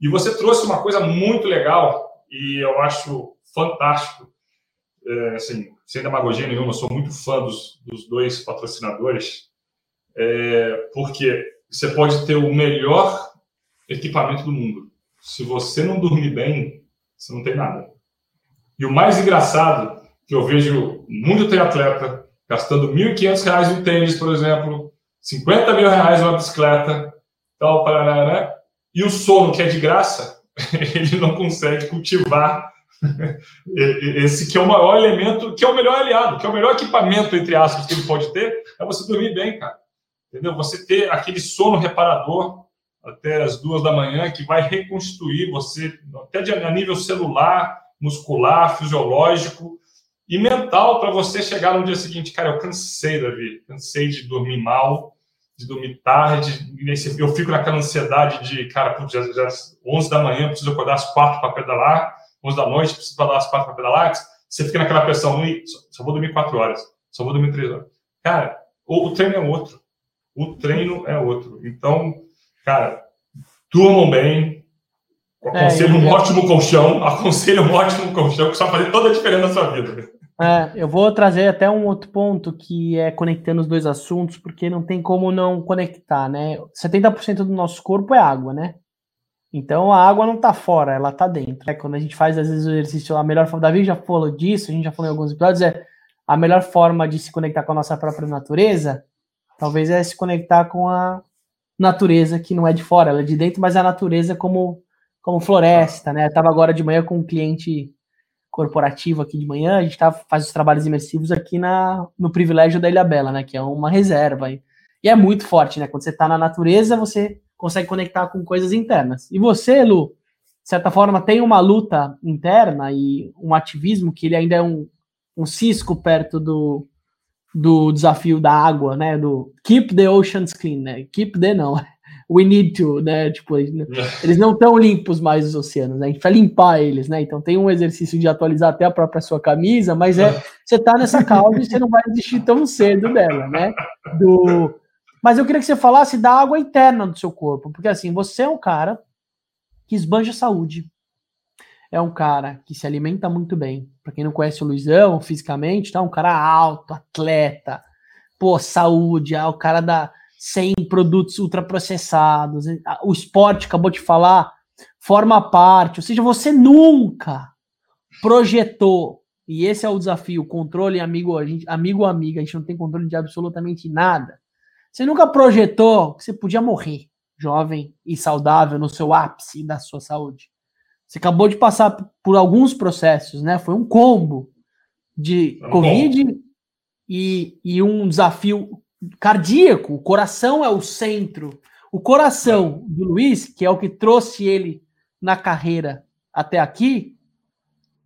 E você trouxe uma coisa muito legal e eu acho fantástico. É, assim, sem demagogia nenhuma, eu sou muito fã dos, dos dois patrocinadores, é, porque você pode ter o melhor equipamento do mundo. Se você não dormir bem, você não tem nada. E o mais engraçado, que eu vejo muito triatleta gastando R$ 1.500 em tênis, por exemplo, 50 mil reais numa bicicleta, tal, parará, né? e o sono, que é de graça, (laughs) ele não consegue cultivar (laughs) esse que é o maior elemento, que é o melhor aliado, que é o melhor equipamento, entre aspas, que ele pode ter, é você dormir bem, cara. Entendeu? Você ter aquele sono reparador até as duas da manhã, que vai reconstruir você, até a nível celular, muscular, fisiológico e mental para você chegar no dia seguinte, cara, eu cansei, Davi, cansei de dormir mal, de dormir tarde, eu fico naquela ansiedade de, cara, putz, já, já 11 da manhã, preciso acordar às 4 para pedalar, 11 da noite, preciso acordar às 4 para pedalar, você fica naquela pressão, só vou dormir 4 horas, só vou dormir 3 horas. Cara, o, o treino é outro, o treino é outro. Então, cara, durmam bem, Aconselho é, um ótimo colchão, (laughs) aconselho um ótimo colchão que só fazer toda a diferença na sua vida. É, eu vou trazer até um outro ponto que é conectando os dois assuntos, porque não tem como não conectar, né? 70% do nosso corpo é água, né? Então a água não está fora, ela está dentro. É, quando a gente faz, às vezes, o exercício, a melhor forma, Davi já falou disso, a gente já falou em alguns episódios, é a melhor forma de se conectar com a nossa própria natureza, talvez é se conectar com a natureza que não é de fora, ela é de dentro, mas a natureza como, como floresta, né? Eu tava agora de manhã com um cliente corporativo aqui de manhã, a gente tá, faz os trabalhos imersivos aqui na, no privilégio da Ilha Bela, né? Que é uma reserva. E, é muito forte, né? Quando você tá na natureza, você consegue conectar com coisas internas. E você, Lu, de certa forma, tem uma luta interna e um ativismo que ele ainda é um, um cisco perto do, do desafio da água, né? Do keep the oceans clean, né? Keep the não. We need to, né? Tipo, eles não (laughs) estão limpos mais os oceanos, né? A gente vai limpar eles, né? Então tem um exercício de atualizar até a própria sua camisa, mas é (laughs) você tá nessa causa e você não vai desistir tão cedo dela, né? Do mas eu queria que você falasse da água interna do seu corpo, porque assim, você é um cara que esbanja saúde, é um cara que se alimenta muito bem. Para quem não conhece o Luizão fisicamente, tá um cara alto, atleta, pô, saúde, é o cara da sem produtos ultraprocessados. O esporte, acabou de falar, forma parte. Ou seja, você nunca projetou, e esse é o desafio, controle amigo, a gente, amigo amiga, a gente não tem controle de absolutamente nada. Você nunca projetou que você podia morrer jovem e saudável no seu ápice da sua saúde. Você acabou de passar por alguns processos, né? Foi um combo de Covid e, e um desafio cardíaco. O coração é o centro. O coração do Luiz, que é o que trouxe ele na carreira até aqui,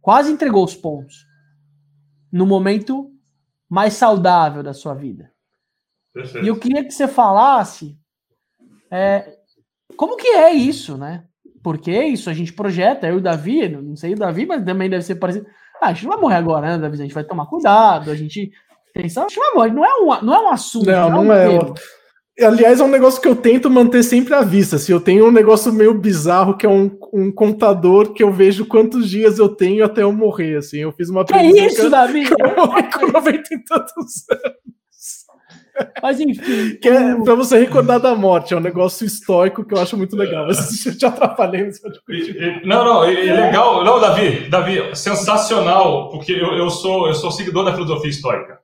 quase entregou os pontos no momento mais saudável da sua vida. Perfeito. E eu queria que você falasse é, como que é isso, né? Porque isso a gente projeta, eu e o Davi, não sei o Davi, mas também deve ser parecido. Ah, a gente não vai morrer agora, né, Davi? A gente vai tomar cuidado, a gente. Atenção, a gente vai morrer. Não é um, não é um assunto. Não, não, é. Um é aliás, é um negócio que eu tento manter sempre à vista. Se assim, eu tenho um negócio meio bizarro que é um, um contador que eu vejo quantos dias eu tenho até eu morrer. Assim, eu fiz uma que é isso, que Davi? Que eu morri com 90 e tantos anos. Mas enfim. Que é pra você recordar da morte, é um negócio histórico que eu acho muito legal. Mas eu te atrapalhei nesse Não, não, é legal. Não, Davi, Davi, sensacional, porque eu, eu, sou, eu sou seguidor da filosofia histórica.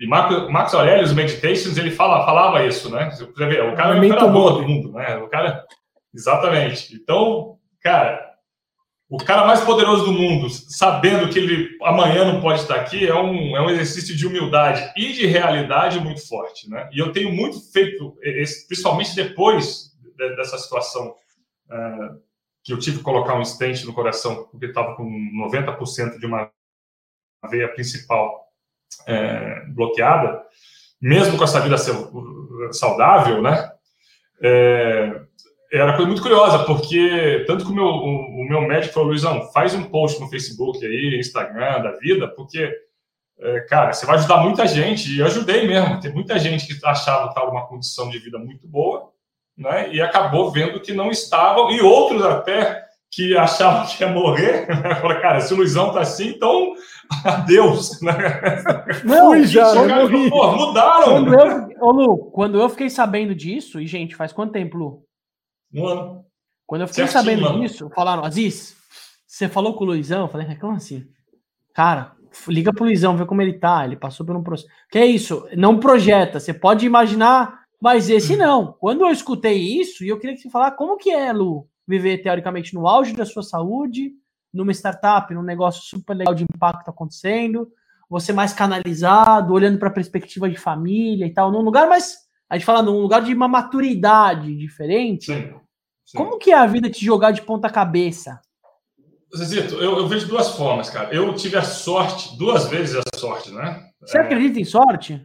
E Marco, Marcos Aurelius Meditations, ele fala, falava isso, né? Você o cara é o imperador do mundo, né? O cara. Exatamente. Então, cara, o cara mais poderoso do mundo, sabendo que ele amanhã não pode estar aqui, é um, é um exercício de humildade e de realidade muito forte. Né? E eu tenho muito feito, principalmente depois dessa situação uh, que eu tive que colocar um stent no coração, porque estava com 90% de uma veia principal é, bloqueada, mesmo com essa vida saudável, né? É, era coisa muito curiosa, porque tanto que o meu, o, o meu médico falou, Luizão, faz um post no Facebook aí, Instagram da vida, porque, é, cara, você vai ajudar muita gente, e eu ajudei mesmo, tem muita gente que achava que estava numa condição de vida muito boa, né, e acabou vendo que não estavam, e outros até que achavam que ia morrer, (laughs) né, falaram, cara, se o Luizão tá assim, então (laughs) adeus, né? Não, Fui já, eu morri. Pô, mudaram. Quando eu, ô Lu, quando eu fiquei sabendo disso, e gente, faz quanto tempo, Lu? Um ano. Quando eu fiquei Certinho, sabendo mano. disso, falaram, Aziz, você falou com o Luizão? Eu falei, como assim? Cara, liga pro Luizão, vê como ele tá. Ele passou por um processo. Que é isso? Não projeta. Você pode imaginar, mas esse (laughs) não. Quando eu escutei isso, e eu queria que você falasse como que é, Lu, viver teoricamente no auge da sua saúde, numa startup, num negócio super legal de impacto acontecendo, você mais canalizado, olhando para a perspectiva de família e tal, num lugar mais a gente fala num lugar de uma maturidade diferente. Sim, sim. Como que é a vida te jogar de ponta cabeça? Zezito, eu, eu, vejo duas formas, cara. Eu tive a sorte, duas vezes a sorte, né? Você é... acredita em sorte?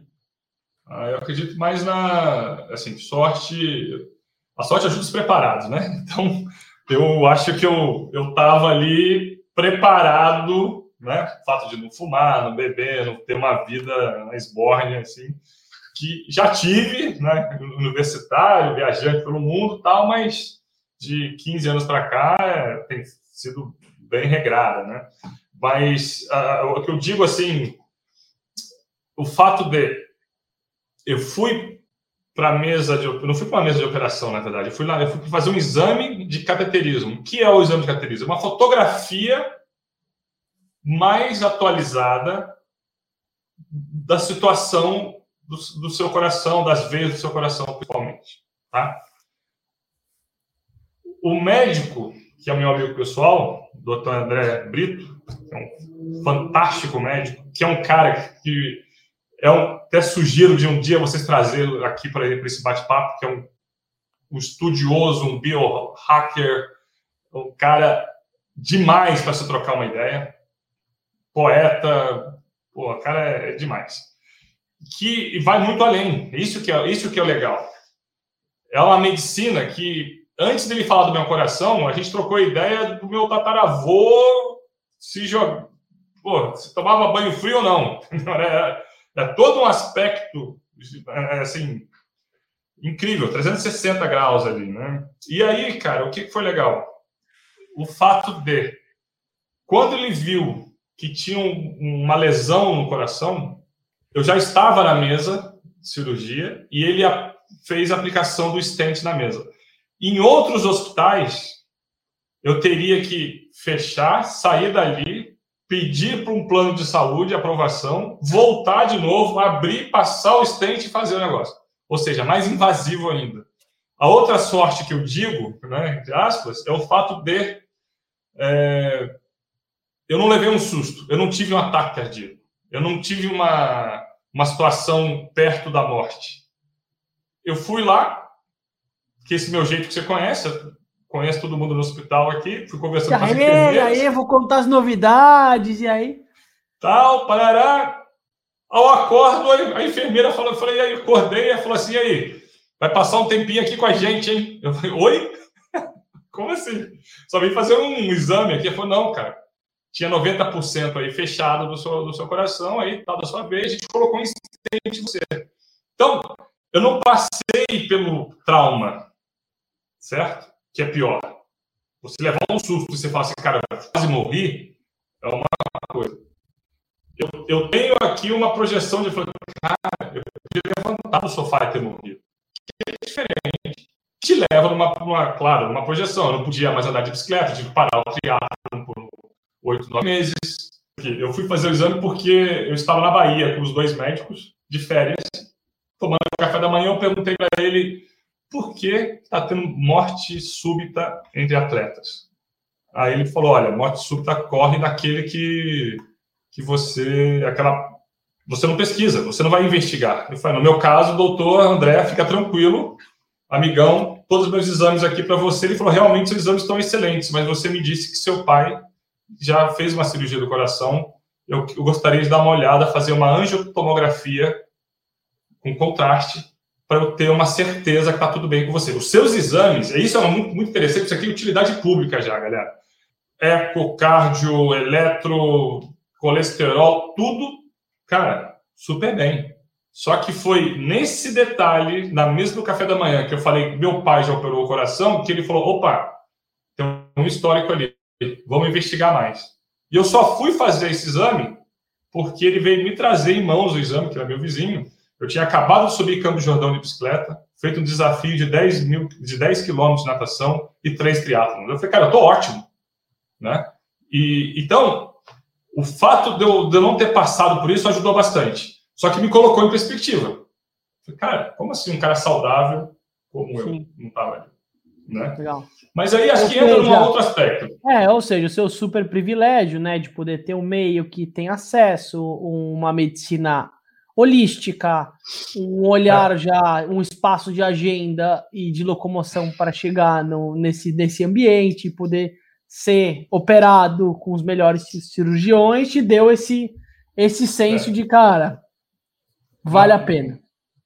Ah, eu acredito mais na, assim, sorte... A sorte ajuda os preparados, né? (laughs) Então, eu acho que eu estava ali preparado, né? O fato de não fumar, não beber, não ter uma vida na esbórnia, assim que já tive, né, universitário, viajante pelo mundo tal, mas de 15 anos para cá é, tem sido bem regrada, né? Mas uh, o que eu digo assim, o fato de eu fui para mesa de não fui para mesa de operação na verdade, eu fui lá, eu fui fazer um exame de cateterismo. O que é o exame de cateterismo? Uma fotografia mais atualizada da situação do, do, seu coração, das veias do seu coração, principalmente. Tá? O médico, que é o meu amigo pessoal, doutor André Brito, que é um fantástico médico, que é um cara que é um, até sugiro de um dia vocês trazê-lo aqui para esse bate-papo, que é um, um estudioso, um biohacker, um cara demais para se trocar uma ideia, poeta, pô, o cara é, é demais. Que vai muito além, isso que é, isso que é legal. É uma medicina que, antes dele falar do meu coração, a gente trocou a ideia do meu tataravô se jogar. Pô, se tomava banho frio ou não. (laughs) É, é todo um aspecto, é, assim, incrível, 360 graus ali, né? E aí, cara, o que foi legal? O fato de, quando ele viu que tinha uma lesão no coração, eu já estava na mesa de cirurgia e ele fez a aplicação do stent na mesa. Em outros hospitais, eu teria que fechar, sair dali, pedir para um plano de saúde aprovação, voltar de novo, abrir, passar o stent e fazer o negócio. Ou seja, mais invasivo ainda. A outra sorte que eu digo, né, entre aspas, é o fato de é, eu não levei um susto, eu não tive um ataque cardíaco, eu não tive uma, uma situação perto da morte. Eu fui lá, que esse meu jeito que você conhece, conhece todo mundo no hospital aqui, fui conversando com as enfermeiras. aí, vou contar as novidades, e aí? Tal, parará. Ao acordo, a enfermeira falou, eu falei, aí, acordei, ela falou assim, e aí, vai passar um tempinho aqui com a gente, hein? Eu falei, oi? (laughs) Como assim? Só vim fazer um exame aqui. Ela falou, não, cara, tinha 90% aí fechado do seu, do seu coração, aí tá da sua vez, a gente colocou em de você. Então, eu não passei pelo trauma, certo? Que é pior. Você levar um susto e você fala assim, cara, quase morri, é uma coisa. Eu, eu tenho aqui uma projeção de cara, eu podia levantar do sofá e ter morrido. Que é diferente. Te leva numa, numa, claro, numa projeção. Eu não podia mais andar de bicicleta, tive que parar o triatlo por oito, nove meses. Eu fui fazer o exame porque eu estava na Bahia com os dois médicos, de férias, tomando café da manhã. Eu perguntei para ele por que está tendo morte súbita entre atletas? Aí ele falou: olha, morte súbita corre daquele que, que você. aquela Você não pesquisa, você não vai investigar. Eu falei: no meu caso, doutor André, fica tranquilo, amigão, todos os meus exames aqui para você. Ele falou: realmente, seus exames estão excelentes, mas você me disse que seu pai já fez uma cirurgia do coração. Eu, eu gostaria de dar uma olhada, fazer uma angiotomografia com contraste para eu ter uma certeza que está tudo bem com você. Os seus exames, isso é muito, muito interessante, isso aqui é utilidade pública já, galera. Eco, cardio, eletro, colesterol, tudo, cara, super bem. Só que foi nesse detalhe, na mesa do café da manhã, que eu falei meu pai já operou o coração, que ele falou: opa, tem um histórico ali, vamos investigar mais. E eu só fui fazer esse exame porque ele veio me trazer em mãos o exame, que era meu vizinho, eu tinha acabado de subir Campo Jordão de bicicleta, feito um desafio de 10, mil, de 10 quilômetros de natação e três triatlons. Eu falei, cara, eu tô ótimo. Né? E, então, o fato de eu, de eu não ter passado por isso ajudou bastante. Só que me colocou em perspectiva. Eu falei, cara, como assim um cara saudável como Sim. eu não estava ali? Né? Legal. Mas aí acho ou que entra num outro aspecto. É, ou seja, o seu super privilégio, né, de poder ter um meio que tem acesso, uma medicina holística, um olhar é. já, um espaço de agenda e de locomoção para chegar no, nesse, nesse ambiente, poder ser operado com os melhores cirurgiões, te deu esse, esse senso é. de cara, vale a pena.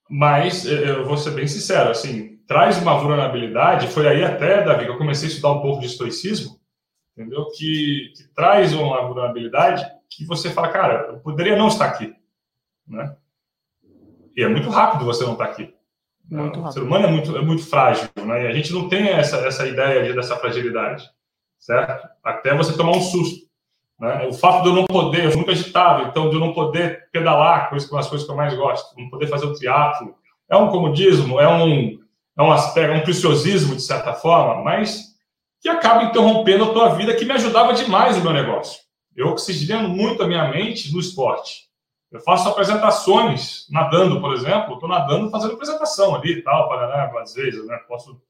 Mas eu vou ser bem sincero, assim, traz uma vulnerabilidade. Foi aí até, Davi, que eu comecei a estudar um pouco de estoicismo, entendeu? Que, que traz uma vulnerabilidade que você fala, cara, eu poderia não estar aqui, né? E é muito rápido você não estar tá aqui. O ser humano é muito, é muito frágil, né? E a gente não tem essa, essa ideia de, dessa fragilidade, certo? Até você tomar um susto. Né? O fato de eu não poder, eu sou muito agitado, então de eu não poder pedalar, coisa que é uma das coisas que eu mais gosto, não poder fazer o triatlo, é um comodismo, é um, é um aspecto, é um preciosismo, de certa forma, mas que acaba interrompendo a tua vida, que me ajudava demais no meu negócio. Eu oxigenando muito a minha mente no esporte. Eu faço apresentações nadando, por exemplo, estou nadando fazendo apresentação ali e tal, para às vezes, né? Posso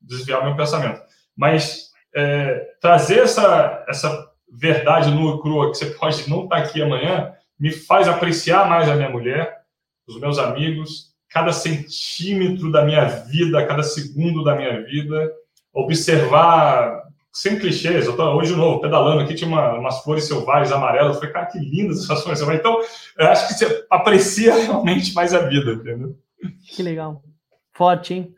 desviar meu pensamento. Mas é, trazer essa, essa verdade nua e crua que você (laughs) pode não estar aqui amanhã me faz apreciar mais a minha mulher, os meus amigos, cada centímetro da minha vida, cada segundo da minha vida, observar sem clichês, eu tô hoje de novo pedalando aqui, tinha uma, umas flores selvagens amarelas, eu falei, cara, que lindas essas flores selvagens. Então, eu acho que você aprecia (laughs) realmente mais a vida, entendeu? Que legal. Forte, hein?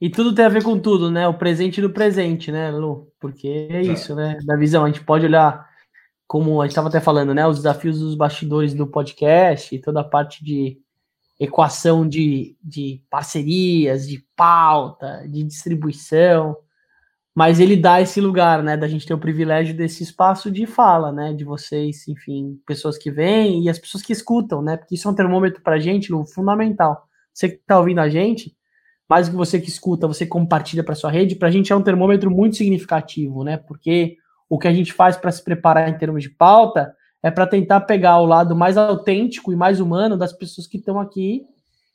E tudo tem a ver com tudo, né? O presente do presente, né, Lu? Porque é isso, é. né? Da visão, a gente pode olhar, como a gente estava até falando, né? Os desafios dos bastidores do podcast e toda a parte de equação de, de parcerias, de pauta, de distribuição mas ele dá esse lugar, né, da gente ter o privilégio desse espaço de fala, né, de vocês, enfim, pessoas que vêm e as pessoas que escutam, né, porque isso é um termômetro para a gente, Lu, fundamental. Você que está ouvindo a gente, mais que você que escuta, você compartilha para sua rede, para a gente é um termômetro muito significativo, né, porque o que a gente faz para se preparar em termos de pauta é para tentar pegar o lado mais autêntico e mais humano das pessoas que estão aqui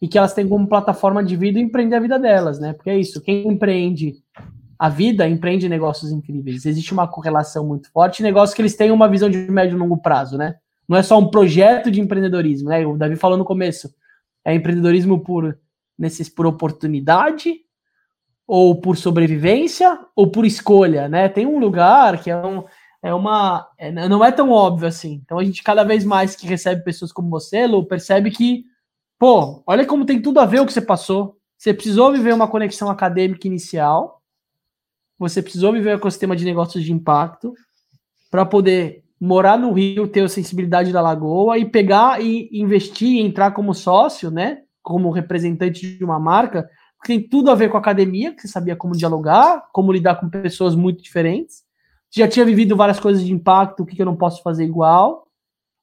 e que elas têm como plataforma de vida empreender a vida delas, né, porque é isso, quem empreende a vida empreende negócios incríveis. Existe uma correlação muito forte, negócios que eles têm uma visão de médio e longo prazo, né? Não é só um projeto de empreendedorismo, né? O Davi falou no começo, é empreendedorismo por, nesses, por oportunidade, ou por sobrevivência, ou por escolha, né? Tem um lugar que é, um, é uma. É, não é tão óbvio assim. Então a gente, cada vez mais que recebe pessoas como você, Lu, percebe que, pô, olha como tem tudo a ver o que você passou. Você precisou viver uma conexão acadêmica inicial você precisou viver o ecossistema de negócios de impacto para poder morar no Rio, ter a sensibilidade da Lagoa e pegar e investir, entrar como sócio, né? Como representante de uma marca, que tem tudo a ver com a academia, que você sabia como dialogar, como lidar com pessoas muito diferentes. Já tinha vivido várias coisas de impacto, o que, eu não posso fazer igual.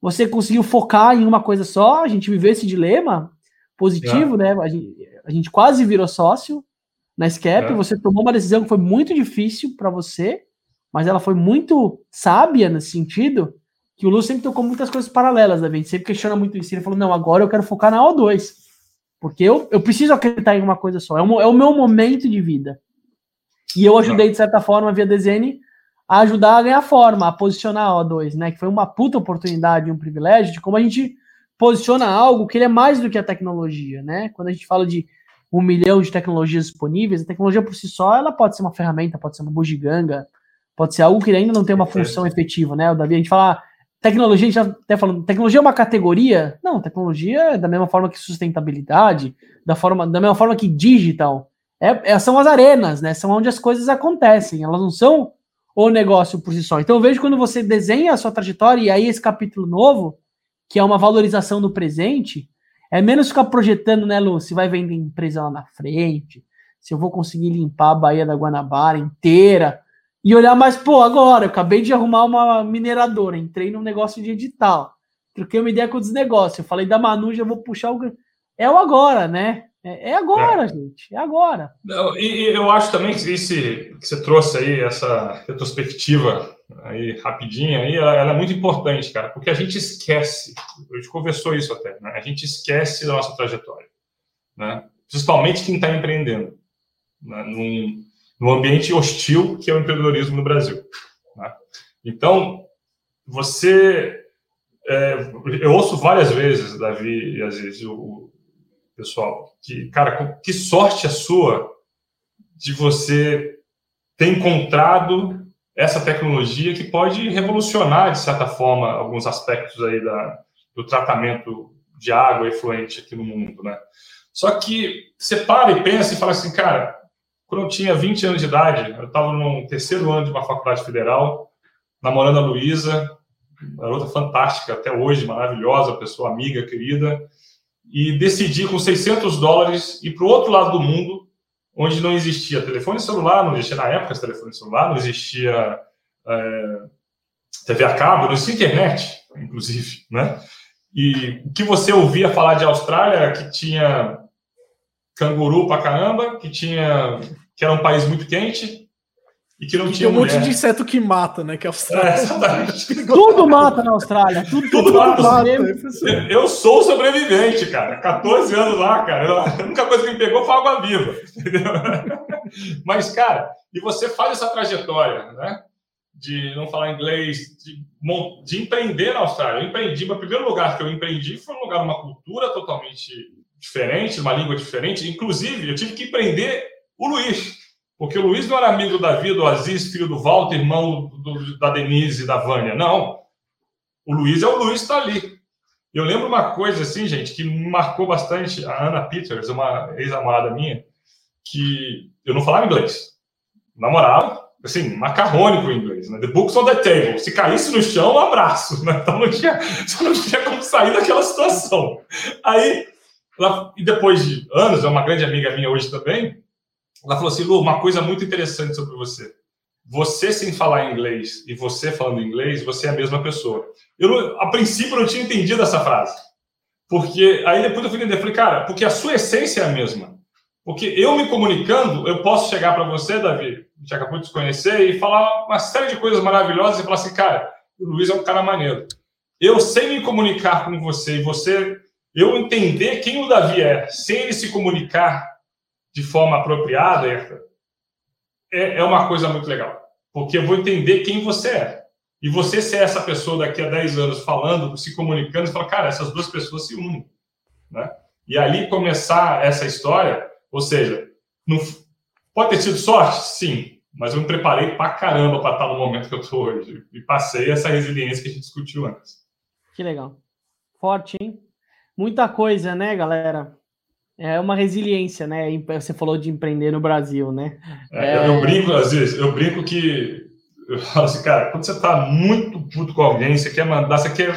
Você conseguiu focar em uma coisa só, a gente viveu esse dilema positivo, é. né? A gente, a gente quase virou sócio, na SCAP, é. você tomou uma decisão que foi muito difícil para você, mas ela foi muito sábia nesse sentido, que o Lu sempre tocou muitas coisas paralelas, né? A gente sempre questiona muito isso. Ele falou: não, agora eu quero focar na O2, porque eu, eu preciso acreditar em uma coisa só, é o, é o meu momento de vida. E eu ajudei, de certa forma, via desenho, a ajudar a ganhar forma, a posicionar a O2, né? Que foi uma puta oportunidade, um privilégio de como a gente posiciona algo que ele é mais do que a tecnologia, né? Quando a gente fala de um milhão de tecnologias disponíveis, a tecnologia por si só, ela pode ser uma ferramenta, pode ser uma bugiganga, pode ser algo que ainda não tem uma função efetiva, né? O Davi, a gente fala, tecnologia, a gente já até falando, tecnologia é uma categoria? Não, tecnologia é da mesma forma que sustentabilidade, da, forma, da mesma forma que digital. É, é, são as arenas, né? São onde as coisas acontecem, elas não são o negócio por si só. Então eu vejo quando você desenha a sua trajetória, e aí esse capítulo novo, que é uma valorização do presente, é menos ficar projetando, né, Lu? Se vai vender empresa lá na frente, se eu vou conseguir limpar a Baía da Guanabara inteira. E olhar mais, pô, agora, eu acabei de arrumar uma mineradora, entrei num negócio de edital. Troquei uma ideia com os negócios. Eu falei da Manu, já vou puxar o. É o agora, né? É, é agora, é. gente. É agora. Não, e, eu acho também que, esse, que você trouxe aí, essa retrospectiva aí rapidinha aí, ela, ela, é muito importante, cara, porque a gente esquece, a gente conversou isso até, né? A gente esquece da nossa trajetória, né? Principalmente quem está empreendendo, né? num, num ambiente hostil que é o empreendedorismo no Brasil. Né? Então, você, é, eu ouço várias vezes, Davi e às vezes o pessoal, que, cara, que sorte a sua de você ter encontrado essa tecnologia que pode revolucionar, de certa forma, alguns aspectos aí da, do tratamento de água efluente aqui no mundo, né? Só que você para e pensa e fala assim, cara, quando eu tinha 20 anos de idade, eu estava no terceiro ano de uma faculdade federal, namorando a Luísa, garota fantástica até hoje, maravilhosa, pessoa amiga, querida, e decidi com 600 dólares ir para o outro lado do mundo, onde não existia telefone celular, não existia na época telefone celular, não existia é, TV a cabo, não existia internet, inclusive, né? E o que você ouvia falar de Austrália era que tinha canguru pra caramba, que tinha que era um país muito quente, e que não E tinha tem um mulher. monte de inseto que mata, né? Que é a Austrália. É. (laughs) Tudo mata na Austrália. Tudo, tudo, Tudo mata. mata. Eu sou sobrevivente, cara. 14 anos lá, cara. A única coisa que me pegou foi água viva. (laughs) Entendeu? Mas, cara, e você faz essa trajetória, né? De não falar inglês, de, de empreender na Austrália. Eu empreendi, o primeiro lugar que eu empreendi foi um lugar, uma cultura totalmente diferente, uma língua diferente. Inclusive, eu tive que empreender o Luiz. Porque o Luiz não era amigo do Davi, do Aziz, filho do Walter, irmão do- da Denise e da Vânia. Não. O Luiz é o Luiz está ali. Eu lembro uma coisa assim, gente, que marcou bastante. A Ana Peters, uma ex-namorada minha, que eu não falava inglês. Namorava, assim, macarrônico em inglês, né? The books on the table. Se caísse no chão, um abraço, né? Então não tinha, (laughs) não tinha como sair daquela situação. Aí, ela, e depois de anos, é uma grande amiga minha hoje também, ela falou assim, Lu, uma coisa muito interessante sobre você. Você sem falar inglês e você falando inglês, você é a mesma pessoa. Eu, a princípio, não tinha entendido essa frase. Porque aí depois eu fui entender, falei, cara, porque a sua essência é a mesma. Porque eu me comunicando, eu posso chegar para você, Davi, que acabou de se conhecer, e falar uma série de coisas maravilhosas e falar assim, cara, o Luiz é um cara maneiro. Eu sei me comunicar com você e você, eu entender quem o Davi é, sem ele se comunicar de forma apropriada, é, é uma coisa muito legal. Porque eu vou entender quem você é. E você ser essa pessoa daqui a 10 anos falando, se comunicando, e falar, cara, essas duas pessoas se unem. Né? E ali começar essa história, ou seja, não, pode ter sido sorte? Sim. Mas eu me preparei pra caramba para estar no momento que eu tô hoje. E passei essa resiliência que a gente discutiu antes. Que legal. Forte, hein? Muita coisa, né, galera? É uma resiliência, né? Você falou de empreender no Brasil, né? É, eu, eu brinco, às vezes, eu brinco que eu falo assim, cara, quando você tá muito puto com alguém, você quer mandar, você quer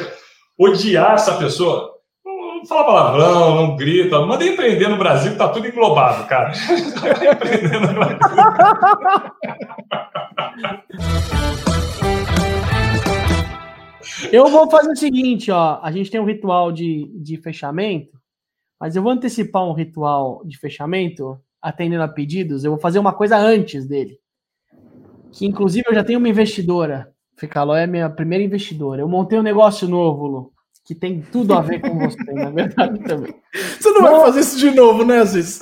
odiar essa pessoa, não, fala palavrão, não grita, manda empreender no Brasil tá tudo englobado, cara. empreender no Brasil. Eu vou fazer o seguinte, ó. A gente tem um ritual de, de fechamento, mas eu vou antecipar um ritual de fechamento, atendendo a pedidos. Eu vou fazer uma coisa antes dele. Que inclusive eu já tenho uma investidora. Ficaló é minha primeira investidora. Eu montei um negócio novo, Lu, que tem tudo a ver com você, na verdade também. (laughs) Você não, vai fazer isso de novo, né, Aziz?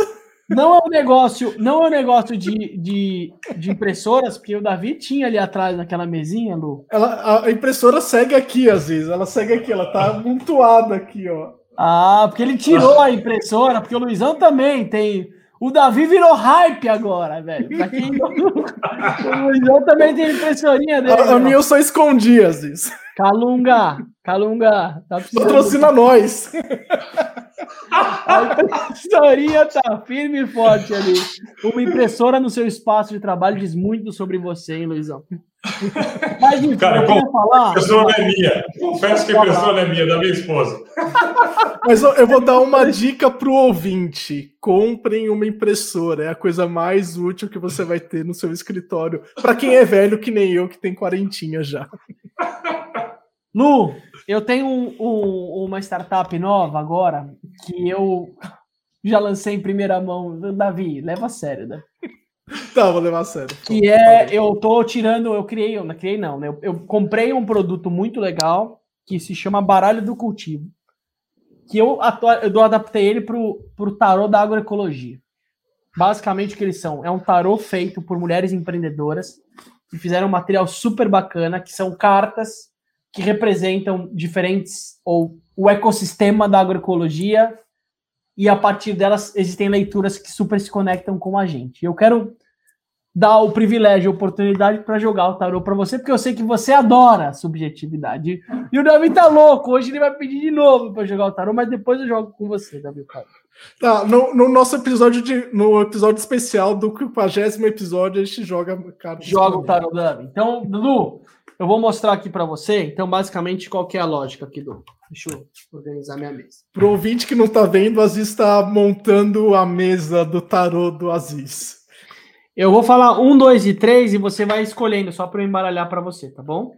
Não é um negócio, não é um negócio de, de, de impressoras, porque o Davi tinha ali atrás naquela mesinha, Lu. Ela, a impressora segue aqui, Aziz. Ela segue aqui, ela tá amontoada aqui, ó. Ah, porque ele tirou a impressora, porque o Luizão também tem. O Davi virou hype agora, velho. Quem (laughs) o Luizão também tem impressorinha dele. A, a minha eu só escondi, Aziz. Calunga, Calunga. Tá Patrocina nós. A impressorinha tá firme e forte ali. Uma impressora no seu espaço de trabalho diz muito sobre você, hein, Luizão? Mas, enfim, Cara, eu com- falar. A pessoa não é minha. Confesso que a pessoa não é minha, é da minha esposa. (laughs) Mas eu, eu vou dar uma dica pro ouvinte: comprem uma impressora. É a coisa mais útil que você vai ter no seu escritório. Pra quem é velho, que nem eu, que tem quarentinha já. Lu, eu tenho um- um- uma startup nova agora que eu já lancei em primeira mão. Davi, leva a sério, né? (laughs) Tá, vou levar a sério. Que é, eu tô tirando, eu criei, eu não criei não, né? Eu, eu comprei um produto muito legal que se chama Baralho do Cultivo. Que eu, eu adaptei ele pro, pro tarô da agroecologia. Basicamente o que eles são? É um tarô feito por mulheres empreendedoras que fizeram um material super bacana, que são cartas que representam diferentes ou o ecossistema da agroecologia e a partir delas existem leituras que super se conectam com a gente. Eu quero dar o privilégio, a oportunidade para jogar o tarô para você, porque eu sei que você adora subjetividade. E o Davi tá louco, hoje ele vai pedir de novo para jogar o tarô, mas depois eu jogo com você, Davi. cara. Tá, no, no nosso episódio de, no episódio especial do 50 episódio, a gente joga cartas. Joga o tarô, Davi. Então, Dudu, eu vou mostrar aqui para você. Então, basicamente, qual que é a lógica aqui do. Deixa eu organizar minha mesa. Pro ouvinte que não tá vendo, o Aziz tá montando a mesa do tarô do Aziz. Eu vou falar um, dois e três e você vai escolhendo só para eu embaralhar para você, tá bom?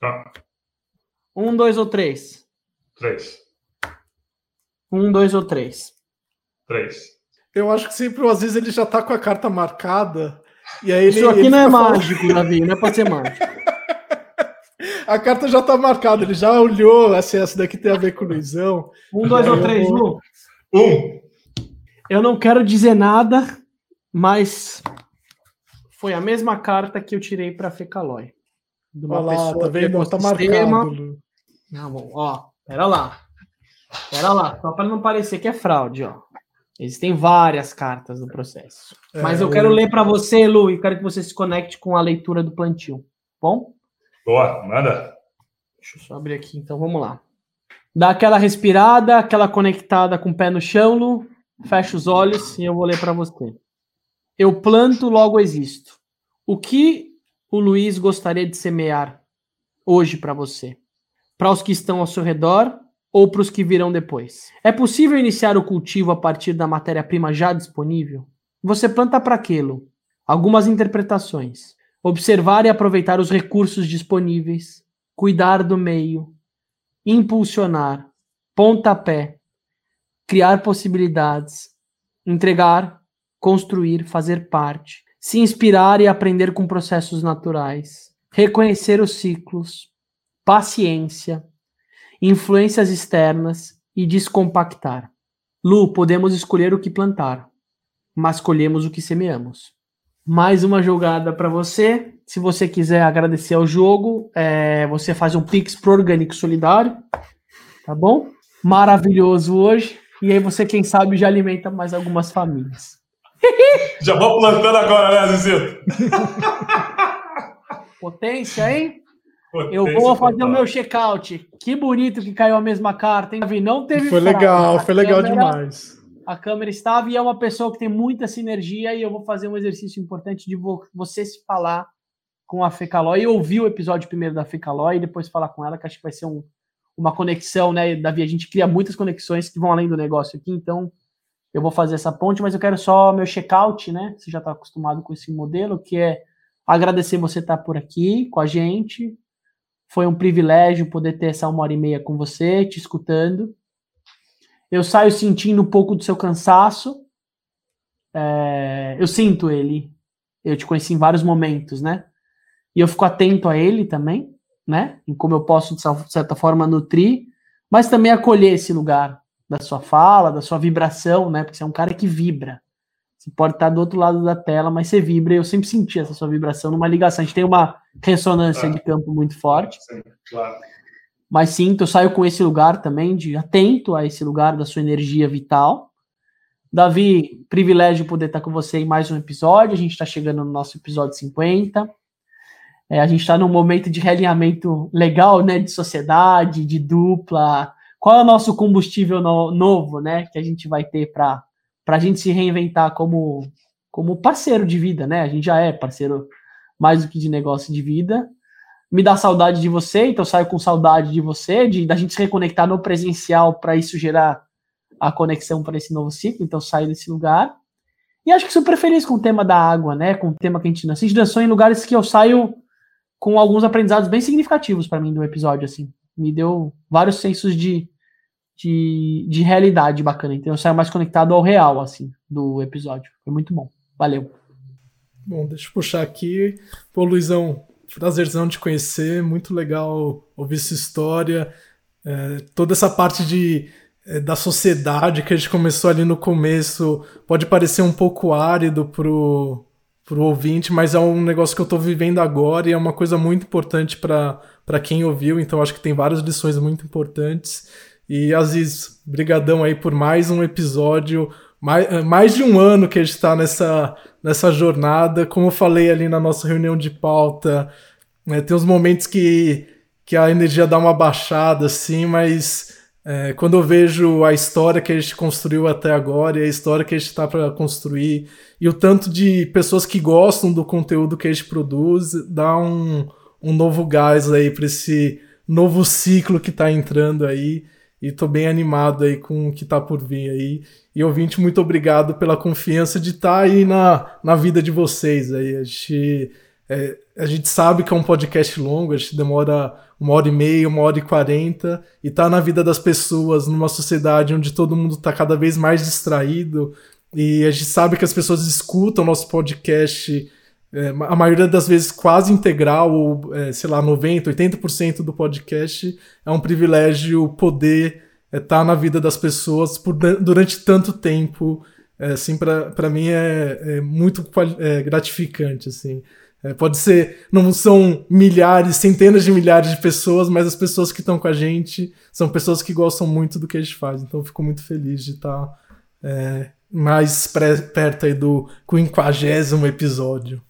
Tá. Um, dois ou três? Três. Um, dois ou três? Três. Eu acho que sempre o Aziz ele já tá com a carta marcada E aí ele, Isso aqui não é mágico, Davi, não é pra ser mágico. (laughs) A carta já tá marcada, ele já olhou assim, essa daqui tem a ver com o Luizão. Um, dois ou três, Lu? Um. Eu não quero dizer nada, mas foi a mesma carta que eu tirei pra Fecalói. De uma Olha lá, tá vendo? Tá marcado. Não, bom, ó, pera lá. Pera lá, só para não parecer que é fraude, ó. Existem várias cartas no processo. É, Mas eu quero eu... ler para você, Lu, e quero que você se conecte com a leitura do plantio. Bom? Boa, manda. Deixa eu só abrir aqui, então vamos lá. Dá aquela respirada, aquela conectada com o pé no chão, Lu. Fecha os olhos e eu vou ler para você. Eu planto, logo existo. O que o Luiz gostaria de semear hoje para você? Para os que estão ao seu redor ou para os que virão depois? É possível iniciar o cultivo a partir da matéria-prima já disponível? Você planta para aquilo? Algumas interpretações. Observar e aproveitar os recursos disponíveis, cuidar do meio, impulsionar, pontapé, criar possibilidades, entregar, construir, fazer parte, se inspirar e aprender com processos naturais, reconhecer os ciclos, paciência, influências externas e descompactar. Lu, podemos escolher o que plantar, mas colhemos o que semeamos. Mais uma jogada para você. Se você quiser agradecer ao jogo, é, você faz um Pix pro Orgânico Solidário, tá bom? Maravilhoso hoje. E aí você, quem sabe, já alimenta mais algumas famílias. (laughs) Já vou plantando agora, né, Zizito? (laughs) Potência, hein? eu vou fazer total. o meu check-out. Que bonito que caiu a mesma carta, hein, Davi? Não teve Foi fraude. legal, foi legal câmera, demais. A câmera estava e é uma pessoa que tem muita sinergia e eu vou fazer um exercício importante de você se falar com a Fecalói e ouvir o episódio primeiro da Fecalói e depois falar com ela, que acho que vai ser um, uma conexão, né, Davi? A gente cria muitas conexões que vão além do negócio aqui, então eu vou fazer essa ponte, mas eu quero só meu check-out, né? Você já está acostumado com esse modelo, que é agradecer você estar tá por aqui com a gente, foi um privilégio poder ter essa uma hora e meia com você, te escutando. Eu saio sentindo um pouco do seu cansaço. É, eu sinto ele. Eu te conheci em vários momentos, né? E eu fico atento a ele também, né? Em como eu posso, de certa forma, nutrir, mas também acolher esse lugar da sua fala, da sua vibração, né? Porque você é um cara que vibra. Você pode estar do outro lado da tela, mas você vibra. Eu sempre senti essa sua vibração numa ligação. A gente tem uma ressonância de campo muito forte. Sim, claro. Mas sinto, eu saio com esse lugar também, de atento a esse lugar da sua energia vital. Davi, privilégio poder estar com você em mais um episódio. A gente está chegando no nosso episódio 50. É, a gente está num momento de realinhamento legal, né? De sociedade, de dupla. Qual é o nosso combustível no, novo, né? Que a gente vai ter para a gente se reinventar como, como parceiro de vida, né? A gente já é parceiro mais do que de negócio de vida. Me dá saudade de você, então saio com saudade de você, de da gente se reconectar no presencial para isso gerar a conexão para esse novo ciclo, então saio desse lugar. E acho que super feliz com o tema da água, né? Com o tema que a gente dançou. A gente dançou em lugares que eu saio com alguns aprendizados bem significativos para mim do episódio, assim. Me deu vários sensos de de, de realidade bacana. Então eu saio mais conectado ao real, assim, do episódio. Foi muito bom. Valeu. Bom, deixa eu puxar aqui. Pô, Luizão, prazerzão de conhecer. Muito legal ouvir sua história. É, toda essa parte de é, da sociedade que a gente começou ali no começo pode parecer um pouco árido pro, pro ouvinte, mas é um negócio que eu estou vivendo agora e é uma coisa muito importante para quem ouviu, então acho que tem várias lições muito importantes. E Aziz, brigadão aí por mais um episódio, mais, eh, mais de um ano que a gente está nessa, nessa jornada. Como eu falei ali na nossa reunião de pauta, né, tem uns momentos que, que a energia dá uma baixada, assim, mas é, quando eu vejo a história que a gente construiu até agora e a história que a gente está para construir e o tanto de pessoas que gostam do conteúdo que a gente produz, dá um, um novo gás aí para esse novo ciclo que está entrando aí. E tô bem animado aí com o que tá por vir aí. E ouvinte, muito obrigado pela confiança de estar tá aí na, na vida de vocês aí. A gente, é, a gente sabe que é um podcast longo, a gente demora uma hora e meia, uma hora e quarenta, e tá na vida das pessoas, numa sociedade onde todo mundo tá cada vez mais distraído, e a gente sabe que as pessoas escutam nosso podcast é, a maioria das vezes quase integral, ou é, sei lá, 90%, 80% do podcast, é um privilégio poder estar é, tá na vida das pessoas por, durante tanto tempo. É, assim, para mim é, é muito gratificante, assim. É, pode ser, não são milhares, centenas de milhares de pessoas, mas as pessoas que estão com a gente são pessoas que gostam muito do que a gente faz. Então, fico muito feliz de estar tá, é, mais perto aí do quinquagésimo episódio.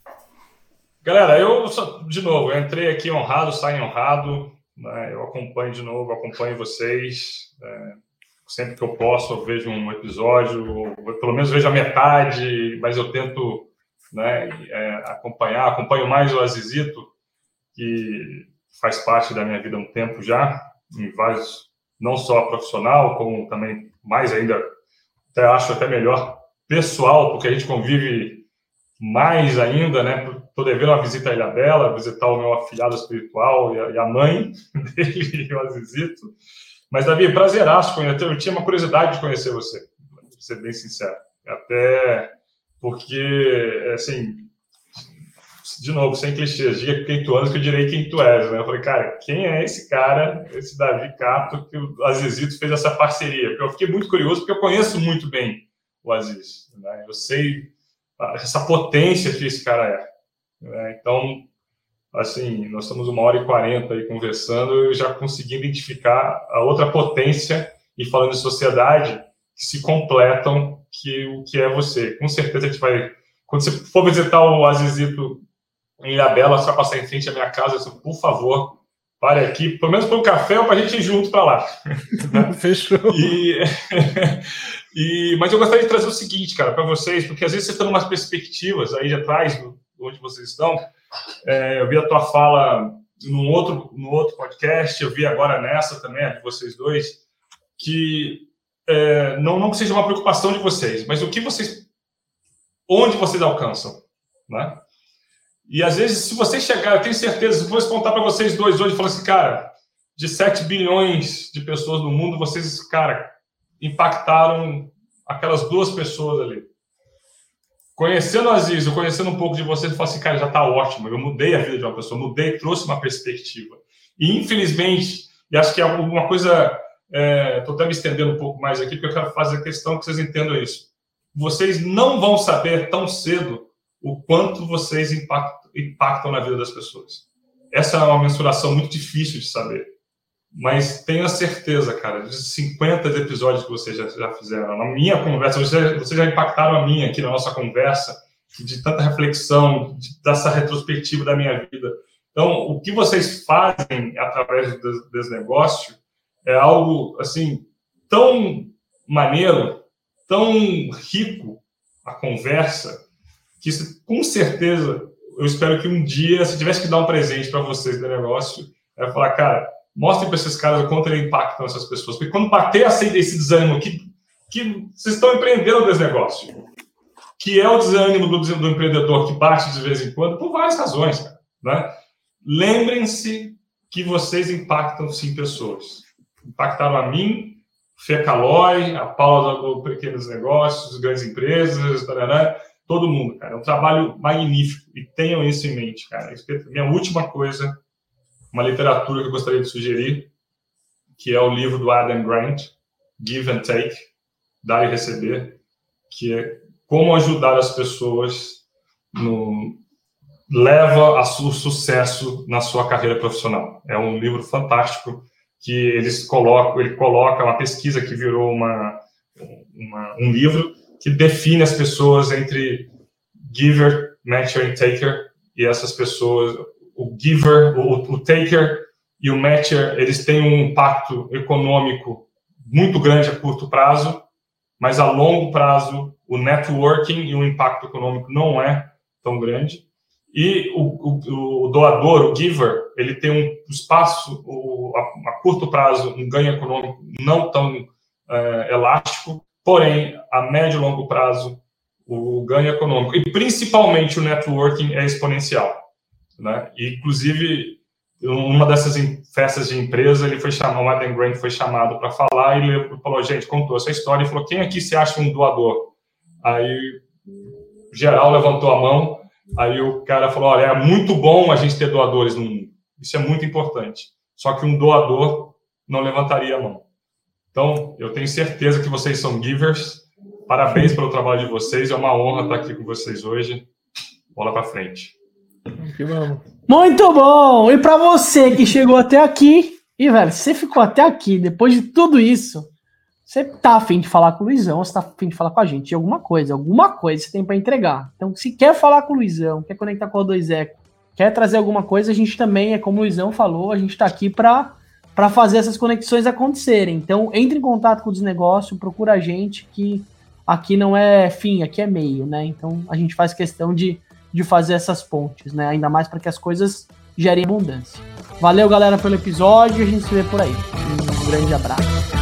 Galera, eu, de novo, eu entrei aqui honrado, saio honrado. Né? Eu acompanho de novo, acompanho vocês. É, sempre que eu posso, eu vejo um episódio, pelo menos vejo a metade, mas eu tento né, é, acompanhar. Acompanho mais o Azizito, que faz parte da minha vida há um tempo já, em vários, não só profissional, como também mais ainda, até acho até melhor pessoal, porque a gente convive mais ainda, né? Estou devendo uma visita à Ilha Bela, visitar o meu afilhado espiritual e a, e a mãe (laughs) dele, o Azizito. Mas, Davi, prazeraço conhecer. Eu tinha uma curiosidade de conhecer você, para ser bem sincero. Até porque, assim, de novo, sem clichês, diga quem tu és que eu direi quem tu és, né? Eu falei, cara, quem é esse cara, esse Davi Cato, que o Azizito fez essa parceria? Eu fiquei muito curioso, porque eu conheço muito bem o Aziz, né? Eu sei essa potência que esse cara é. Né? Então, assim, nós estamos uma hora e quarenta aí conversando, eu já consegui identificar a outra potência, e falando de sociedade, que se completam que o que é você. Com certeza a gente vai. Quando você for visitar o Azizito em Ilhabela, você vai passar em frente à minha casa, disse, por favor, pare aqui, pelo menos para um café ou para a gente ir junto para lá. (laughs) Fechou. E, (laughs) e, mas eu gostaria de trazer o seguinte, cara, para vocês, porque às vezes você está em umas perspectivas aí de atrás, onde vocês estão. É, eu vi a tua fala num outro, no outro podcast, eu vi agora nessa também, a de vocês dois, que é, não, não que seja uma preocupação de vocês, mas o que vocês, onde vocês alcançam, né? E às vezes, se você chegar, eu tenho certeza, se eu contar para vocês dois hoje, falar assim, cara, de 7 bilhões de pessoas no mundo, vocês, cara, impactaram aquelas duas pessoas ali. Conhecendo o Aziz, eu conhecendo um pouco de vocês, eu falo assim, cara, já está ótimo, eu mudei a vida de uma pessoa, mudei, trouxe uma perspectiva. E infelizmente, e acho que é uma coisa Estou é, até me estendendo um pouco mais aqui, porque eu quero fazer a questão que vocês entendam isso. Vocês não vão saber tão cedo o quanto vocês impactam, impactam na vida das pessoas. Essa é uma mensuração muito difícil de saber. Mas tenha certeza, cara, de 50 episódios que vocês já, já fizeram, na minha conversa, vocês, já impactaram a minha aqui na nossa conversa, de tanta reflexão, de, dessa retrospectiva da minha vida. Então, o que vocês fazem através desse negócio é algo assim tão maneiro, tão rico a conversa, que com certeza eu espero que um dia, se tivesse que dar um presente para vocês do negócio, é falar, cara, mostrem para esses caras o quanto ele impactam essas pessoas. Porque quando bater esse desânimo que, que vocês estão empreendendo desse negócio, que é o desânimo do, do empreendedor que bate de vez em quando, por várias razões, né? Lembrem-se que vocês impactam sim pessoas impactaram a mim, Fê a Paula do Pequenos Negócios, grandes empresas, tarará, todo mundo, cara. É um trabalho magnífico e tenham isso em mente, cara. Minha última coisa, uma literatura que eu gostaria de sugerir, que é o livro do Adam Grant, Give and Take, Dar e Receber, que é como ajudar as pessoas no leva a su sucesso na sua carreira profissional. É um livro fantástico que eles colocam, ele coloca uma pesquisa que virou uma, uma, um livro que define as pessoas entre giver, matcher e taker, e essas pessoas, o giver, o, o taker e o matcher, eles têm um impacto econômico muito grande a curto prazo, mas a longo prazo o networking e o impacto econômico não é tão grande. E o, o, o doador, o giver, ele tem um espaço, o, a, a, curto prazo, um ganho econômico não tão é, elástico, porém, a médio e longo prazo, o ganho econômico, e principalmente o networking, é exponencial. Né? E, inclusive, uma dessas festas de empresa, ele foi chamado, o Adam Grant foi chamado para falar e ele falou, gente, contou essa história e falou, quem aqui se acha um doador? Aí, geral levantou a mão, Aí o cara falou: olha, é muito bom a gente ter doadores no mundo. Isso é muito importante. Só que um doador não levantaria a mão. Então, eu tenho certeza que vocês são givers. Parabéns pelo trabalho de vocês. É uma honra estar aqui com vocês hoje. Bola para frente. Muito bom! E para você que chegou até aqui, e velho, você ficou até aqui, depois de tudo isso, você tá afim de falar com o Luizão, você tá afim de falar com a gente de alguma coisa, alguma coisa você tem para entregar. Então, se quer falar com o Luizão, quer conectar com o 2 Eco, quer trazer alguma coisa, a gente também, é como o Luizão falou, a gente tá aqui para para fazer essas conexões acontecerem. Então, entre em contato com o desnegócio, procura a gente que aqui não é fim, aqui é meio, né? Então, a gente faz questão de, de fazer essas pontes, né? Ainda mais para que as coisas gerem abundância. Valeu, galera, pelo episódio. A gente se vê por aí. Um grande abraço.